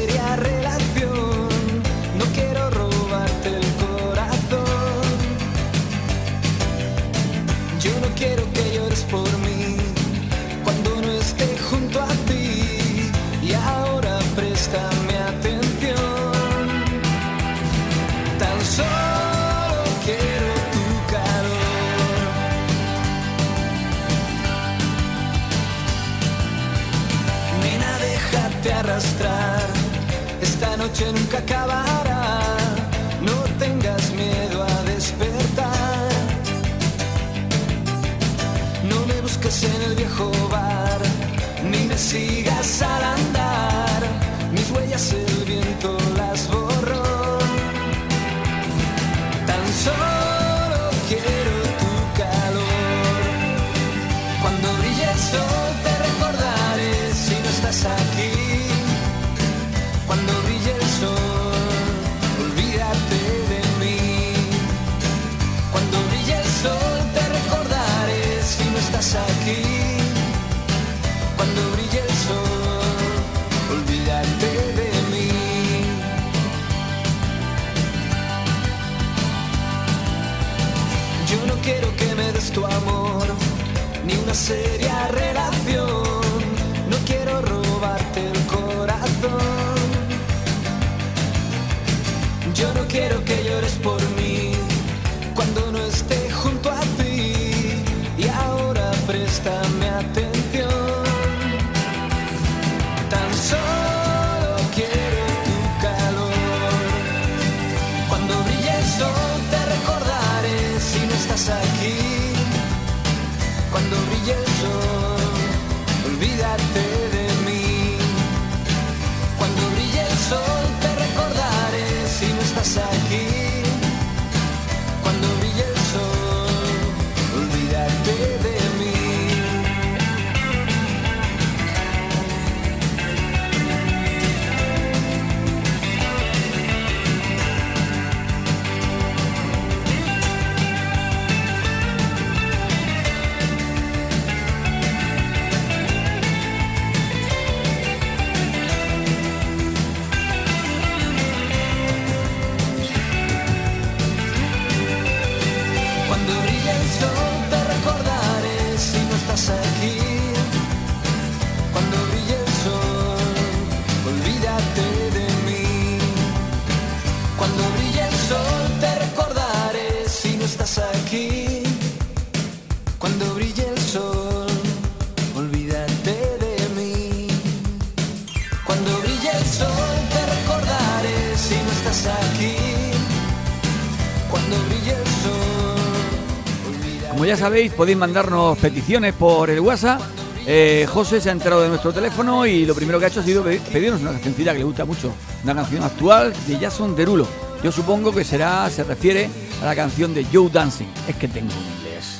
Nunca acabará. No tengas miedo a despertar. No me busques en el viejo bar, ni me sigas seria Cuando brille sabéis, podéis mandarnos peticiones por el WhatsApp. Eh, José se ha enterado de nuestro teléfono y lo primero que ha hecho ha sido pe- pedirnos una cancioncilla que le gusta mucho. Una canción actual de Jason Derulo. Yo supongo que será, se refiere a la canción de Joe Dancing. Es que tengo un inglés.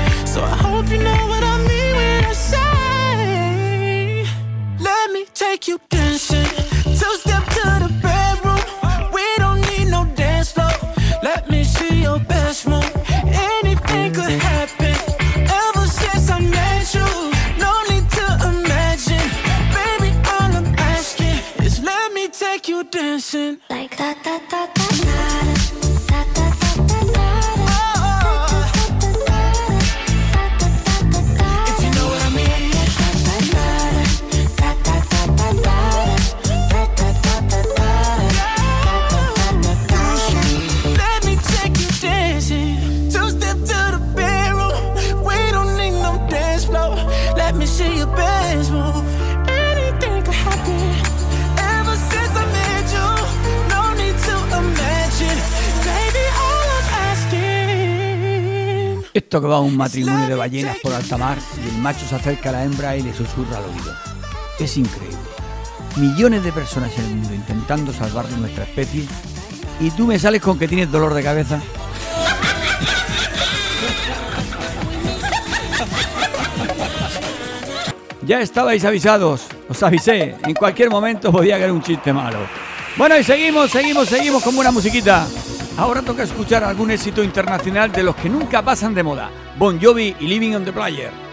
So I hope you know what I mean when I say, let me take you dancing. Two step to the. Que va un matrimonio de ballenas por alta mar y el macho se acerca a la hembra y le susurra al oído. Es increíble. Millones de personas en el mundo intentando salvar nuestra especie y tú me sales con que tienes dolor de cabeza. [LAUGHS] Ya estabais avisados, os avisé, en cualquier momento podía caer un chiste malo. Bueno, y seguimos, seguimos, seguimos con buena musiquita. Ahora toca escuchar algún éxito internacional de los que nunca pasan de moda. Bon Jovi y Living on the Player.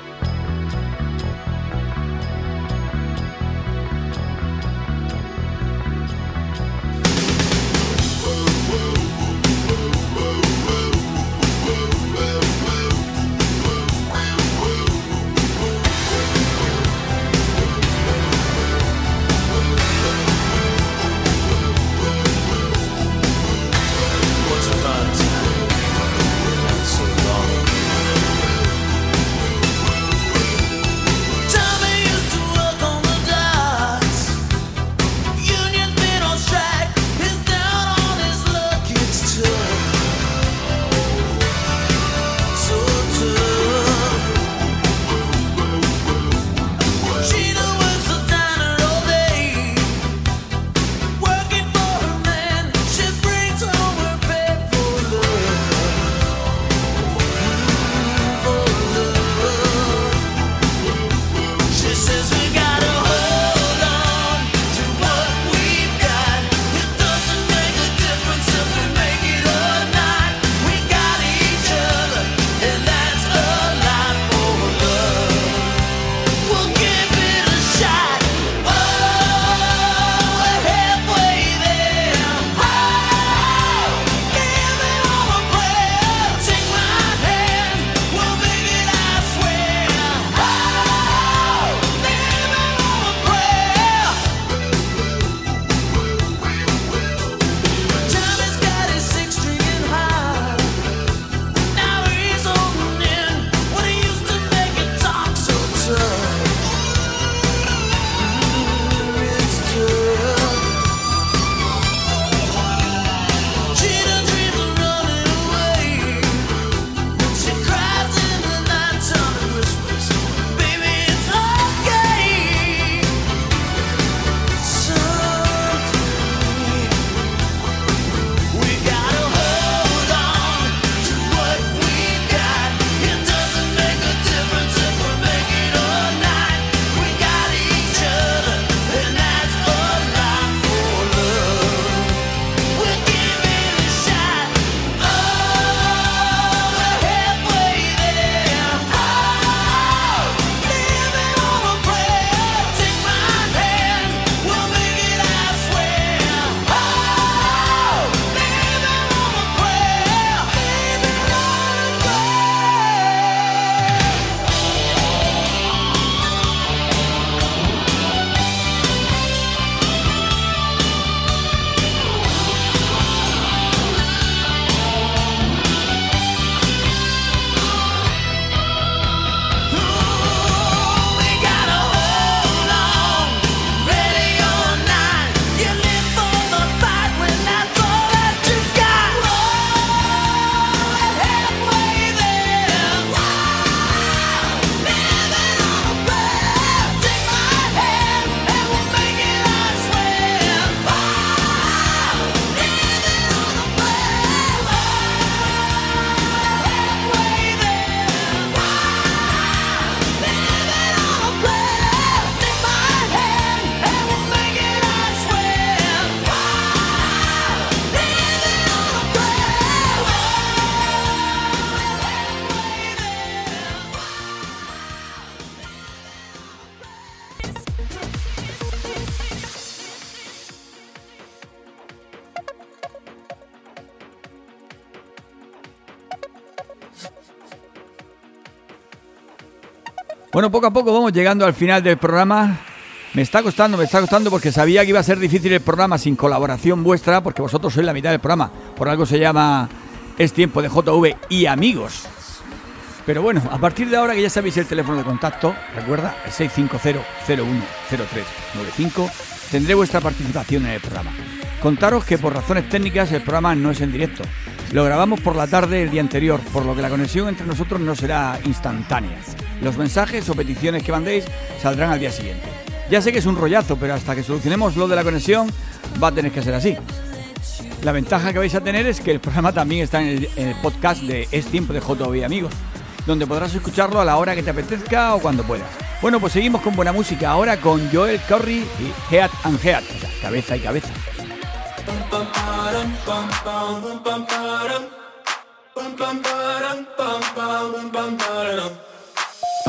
Bueno, poco a poco vamos llegando al final del programa. Me está costando, me está costando porque sabía que iba a ser difícil el programa sin colaboración vuestra, porque vosotros sois la mitad del programa. Por algo se llama Es tiempo de JV y amigos. Pero bueno, a partir de ahora que ya sabéis el teléfono de contacto, recuerda, el 650-010395, tendré vuestra participación en el programa. Contaros que por razones técnicas el programa no es en directo. Lo grabamos por la tarde el día anterior, por lo que la conexión entre nosotros no será instantánea. Los mensajes o peticiones que mandéis saldrán al día siguiente. Ya sé que es un rollazo, pero hasta que solucionemos lo de la conexión va a tener que ser así. La ventaja que vais a tener es que el programa también está en el, podcast de Es Tiempo de JV Amigos, donde podrás escucharlo a la hora que te apetezca o cuando puedas. Bueno, pues seguimos con buena música ahora con Joel Curry y Head and Head, cabeza y cabeza.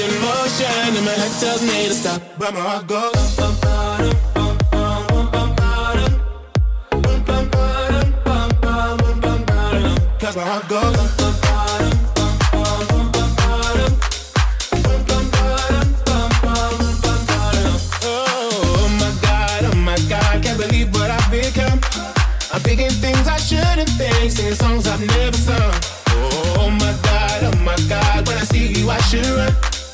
in motion, and my head tells me to stop, but my heart goes. bum, bum, bum, bum, bum. Bum, bum, bum, bum, bum, bum. Cause my heart goes. bum, bum, bum, bum, bum, bum. Bum, bum, bum, bum, bum, bum. Oh my god, oh my god, can't believe what I've become. I'm thinking things I shouldn't think, singing songs I've never sung. Oh my god, oh my god, when I see you I should run.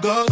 Goes.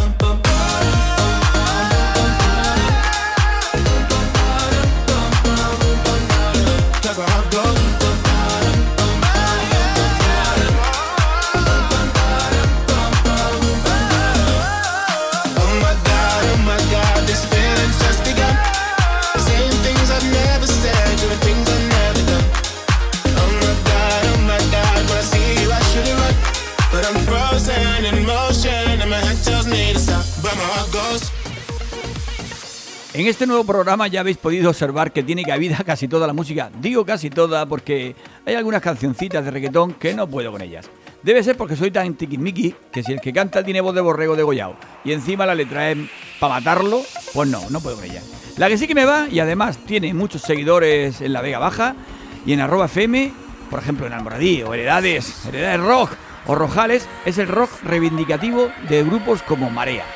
En este nuevo programa ya habéis podido observar que tiene cabida [LAUGHS] casi toda la música. Digo casi toda porque hay algunas cancioncitas de reggaetón que no puedo con ellas. Debe ser porque soy tan tiquismiqui que si el que canta tiene voz de borrego degollado y encima la letra es para matarlo, pues no, no puedo con ella. La que sí que me va y además tiene muchos seguidores en la Vega Baja y en arroba FM, por ejemplo en Almoradí o Heredades, Heredades Rock o Rojales, es el rock reivindicativo de grupos como Marea.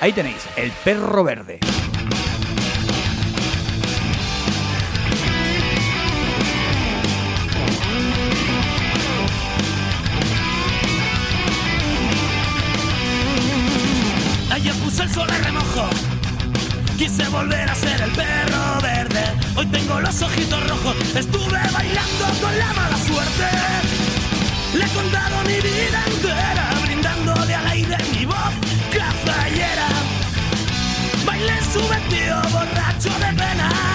Ahí tenéis, el perro verde. Quise volver a ser el perro verde. Hoy tengo los ojitos rojos. Estuve bailando con la mala suerte. Le he contado mi vida entera, brindándole al aire mi voz cafayera. Bailé en su vestido borracho de pena.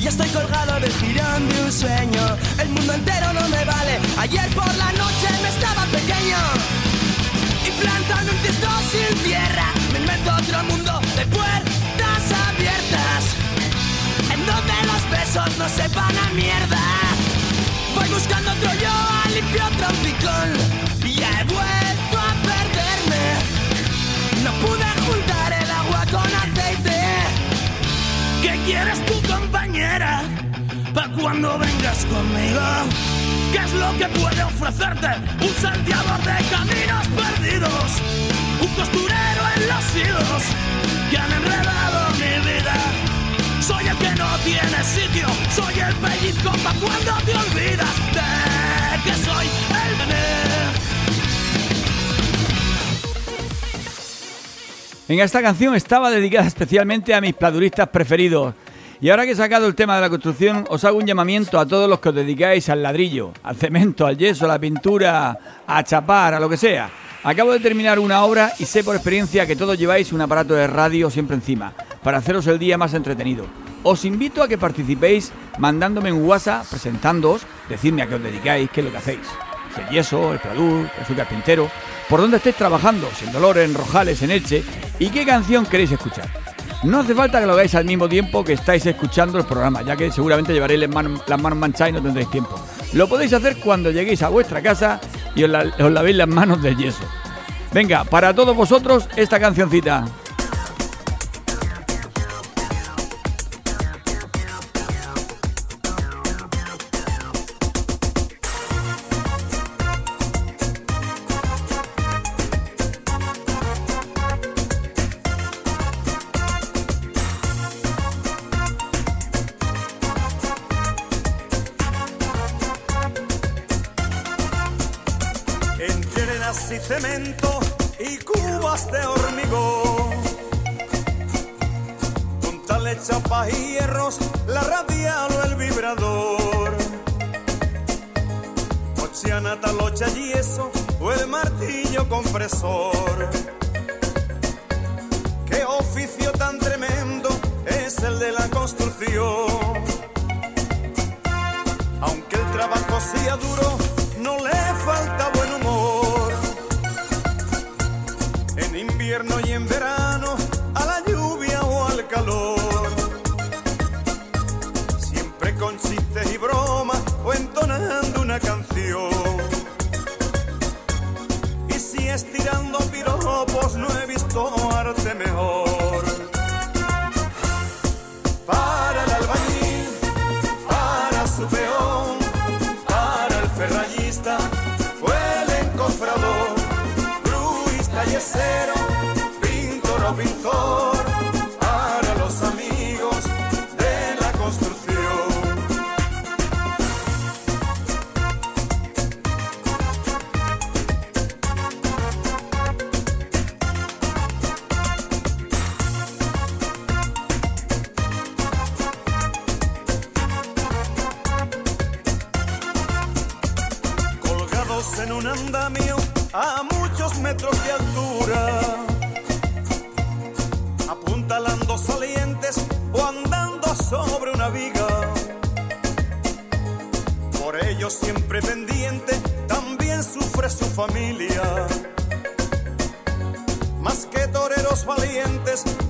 Ya estoy colgado del jirón de un sueño. El mundo entero no me vale. Ayer por la noche me estaba pequeño. Y plantando un tiesto sin tierra. Me invento otro mundo de puertas abiertas. En donde los besos no sepan a mierda. Voy buscando otro yo limpio trompicón. Y ¿Qué quieres tu compañera? Pa' cuando vengas conmigo. ¿Qué es lo que puede ofrecerte? Un salteador de caminos perdidos. Un costurero en los hilos que han enredado mi vida. Soy el que no tiene sitio. Soy el pellizco pa' cuando te olvidas de que soy Venga, esta canción estaba dedicada especialmente a mis pladuristas preferidos. Y ahora que he sacado el tema de la construcción, os hago un llamamiento a todos los que os dedicáis al ladrillo, al cemento, al yeso, a la pintura, a chapar, a lo que sea. Acabo de terminar una obra y sé por experiencia que todos lleváis un aparato de radio siempre encima, para haceros el día más entretenido. Os invito a que participéis mandándome un WhatsApp presentándoos, decidme a qué os dedicáis, qué es lo que hacéis. El yeso, el pladur, el carpintero, por dónde estéis trabajando, si en Dolores, en Rojales, en Elche, y qué canción queréis escuchar. No hace falta que lo hagáis al mismo tiempo que estáis escuchando el programa, ya que seguramente llevaréis las manos, manchadas y no tendréis tiempo. Lo podéis hacer cuando lleguéis a vuestra casa y os, la- lavéis las manos del yeso. Venga, para todos vosotros esta cancioncita.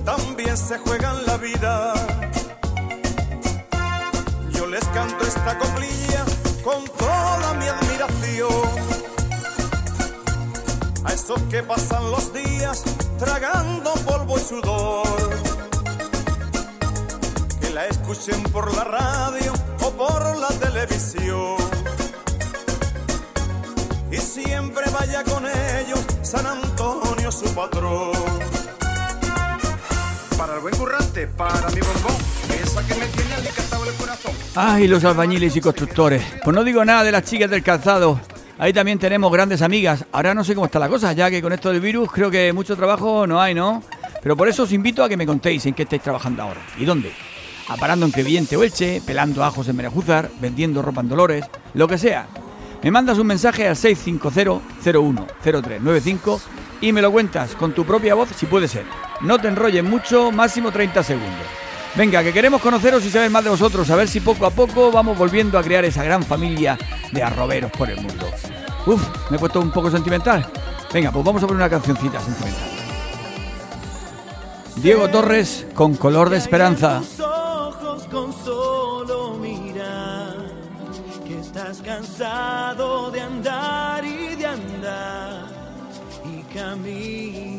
También se juegan la vida. Yo les canto esta coplilla con toda mi admiración. A esos que pasan los días tragando polvo y sudor. Que la escuchen por la radio o por la televisión. Y siempre vaya con ellos San Antonio su patrón. Para el buen currante, para mi bombón, esa que me tiene alicatado el corazón. Ay, los albañiles y constructores. Pues no digo nada de las chicas del calzado. Ahí también tenemos grandes amigas. Ahora no sé cómo está la cosa, ya que con esto del virus creo que mucho trabajo no hay, ¿no? Pero por eso os invito a que me contéis en qué estáis trabajando ahora y dónde. Aparando en Crevillente o Elche, pelando ajos en Menejúzar, vendiendo ropa en Dolores, lo que sea. Me mandas un mensaje al 650-010395 y me lo cuentas con tu propia voz si puede ser. No te enrolles mucho, máximo 30 segundos. Venga, que queremos conoceros y saber más de vosotros, a ver si poco a poco vamos volviendo a crear esa gran familia de arroberos por el mundo. Uf, me he puesto un poco sentimental. Venga, pues vamos a poner una cancioncita sentimental. Diego Torres con color de esperanza. tus ojos con solo mirar que estás cansado de andar y de andar y camina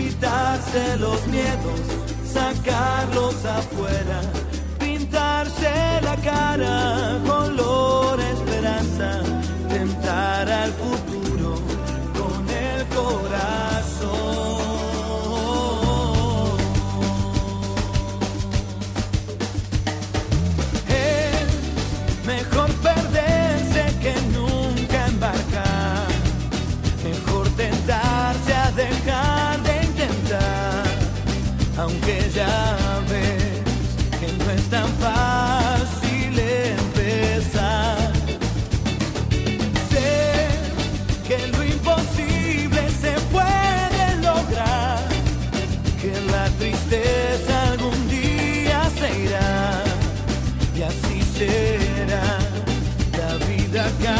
quitarse los miedos, sacarlos afuera, pintarse la cara color esperanza, vida cambia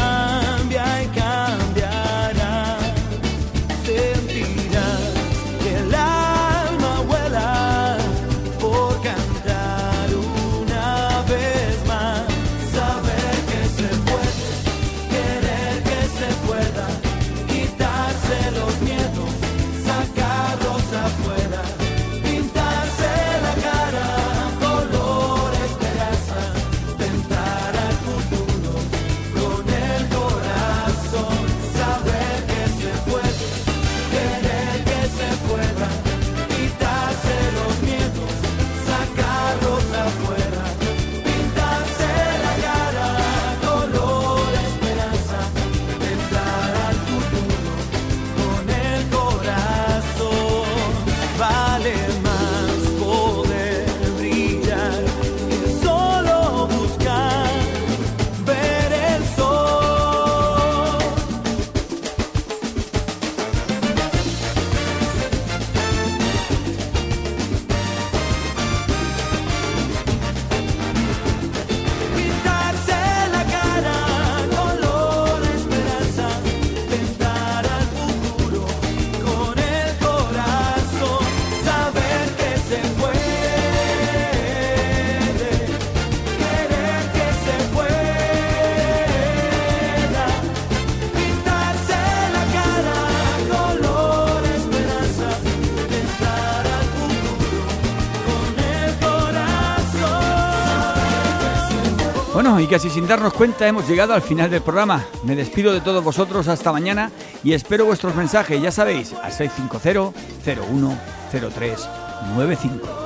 Bueno, y sin darnos cuenta hemos llegado al final del programa. Me despido de todos vosotros hasta mañana y espero vuestros mensajes, ya sabéis, al 650 01 03 95. esperanza.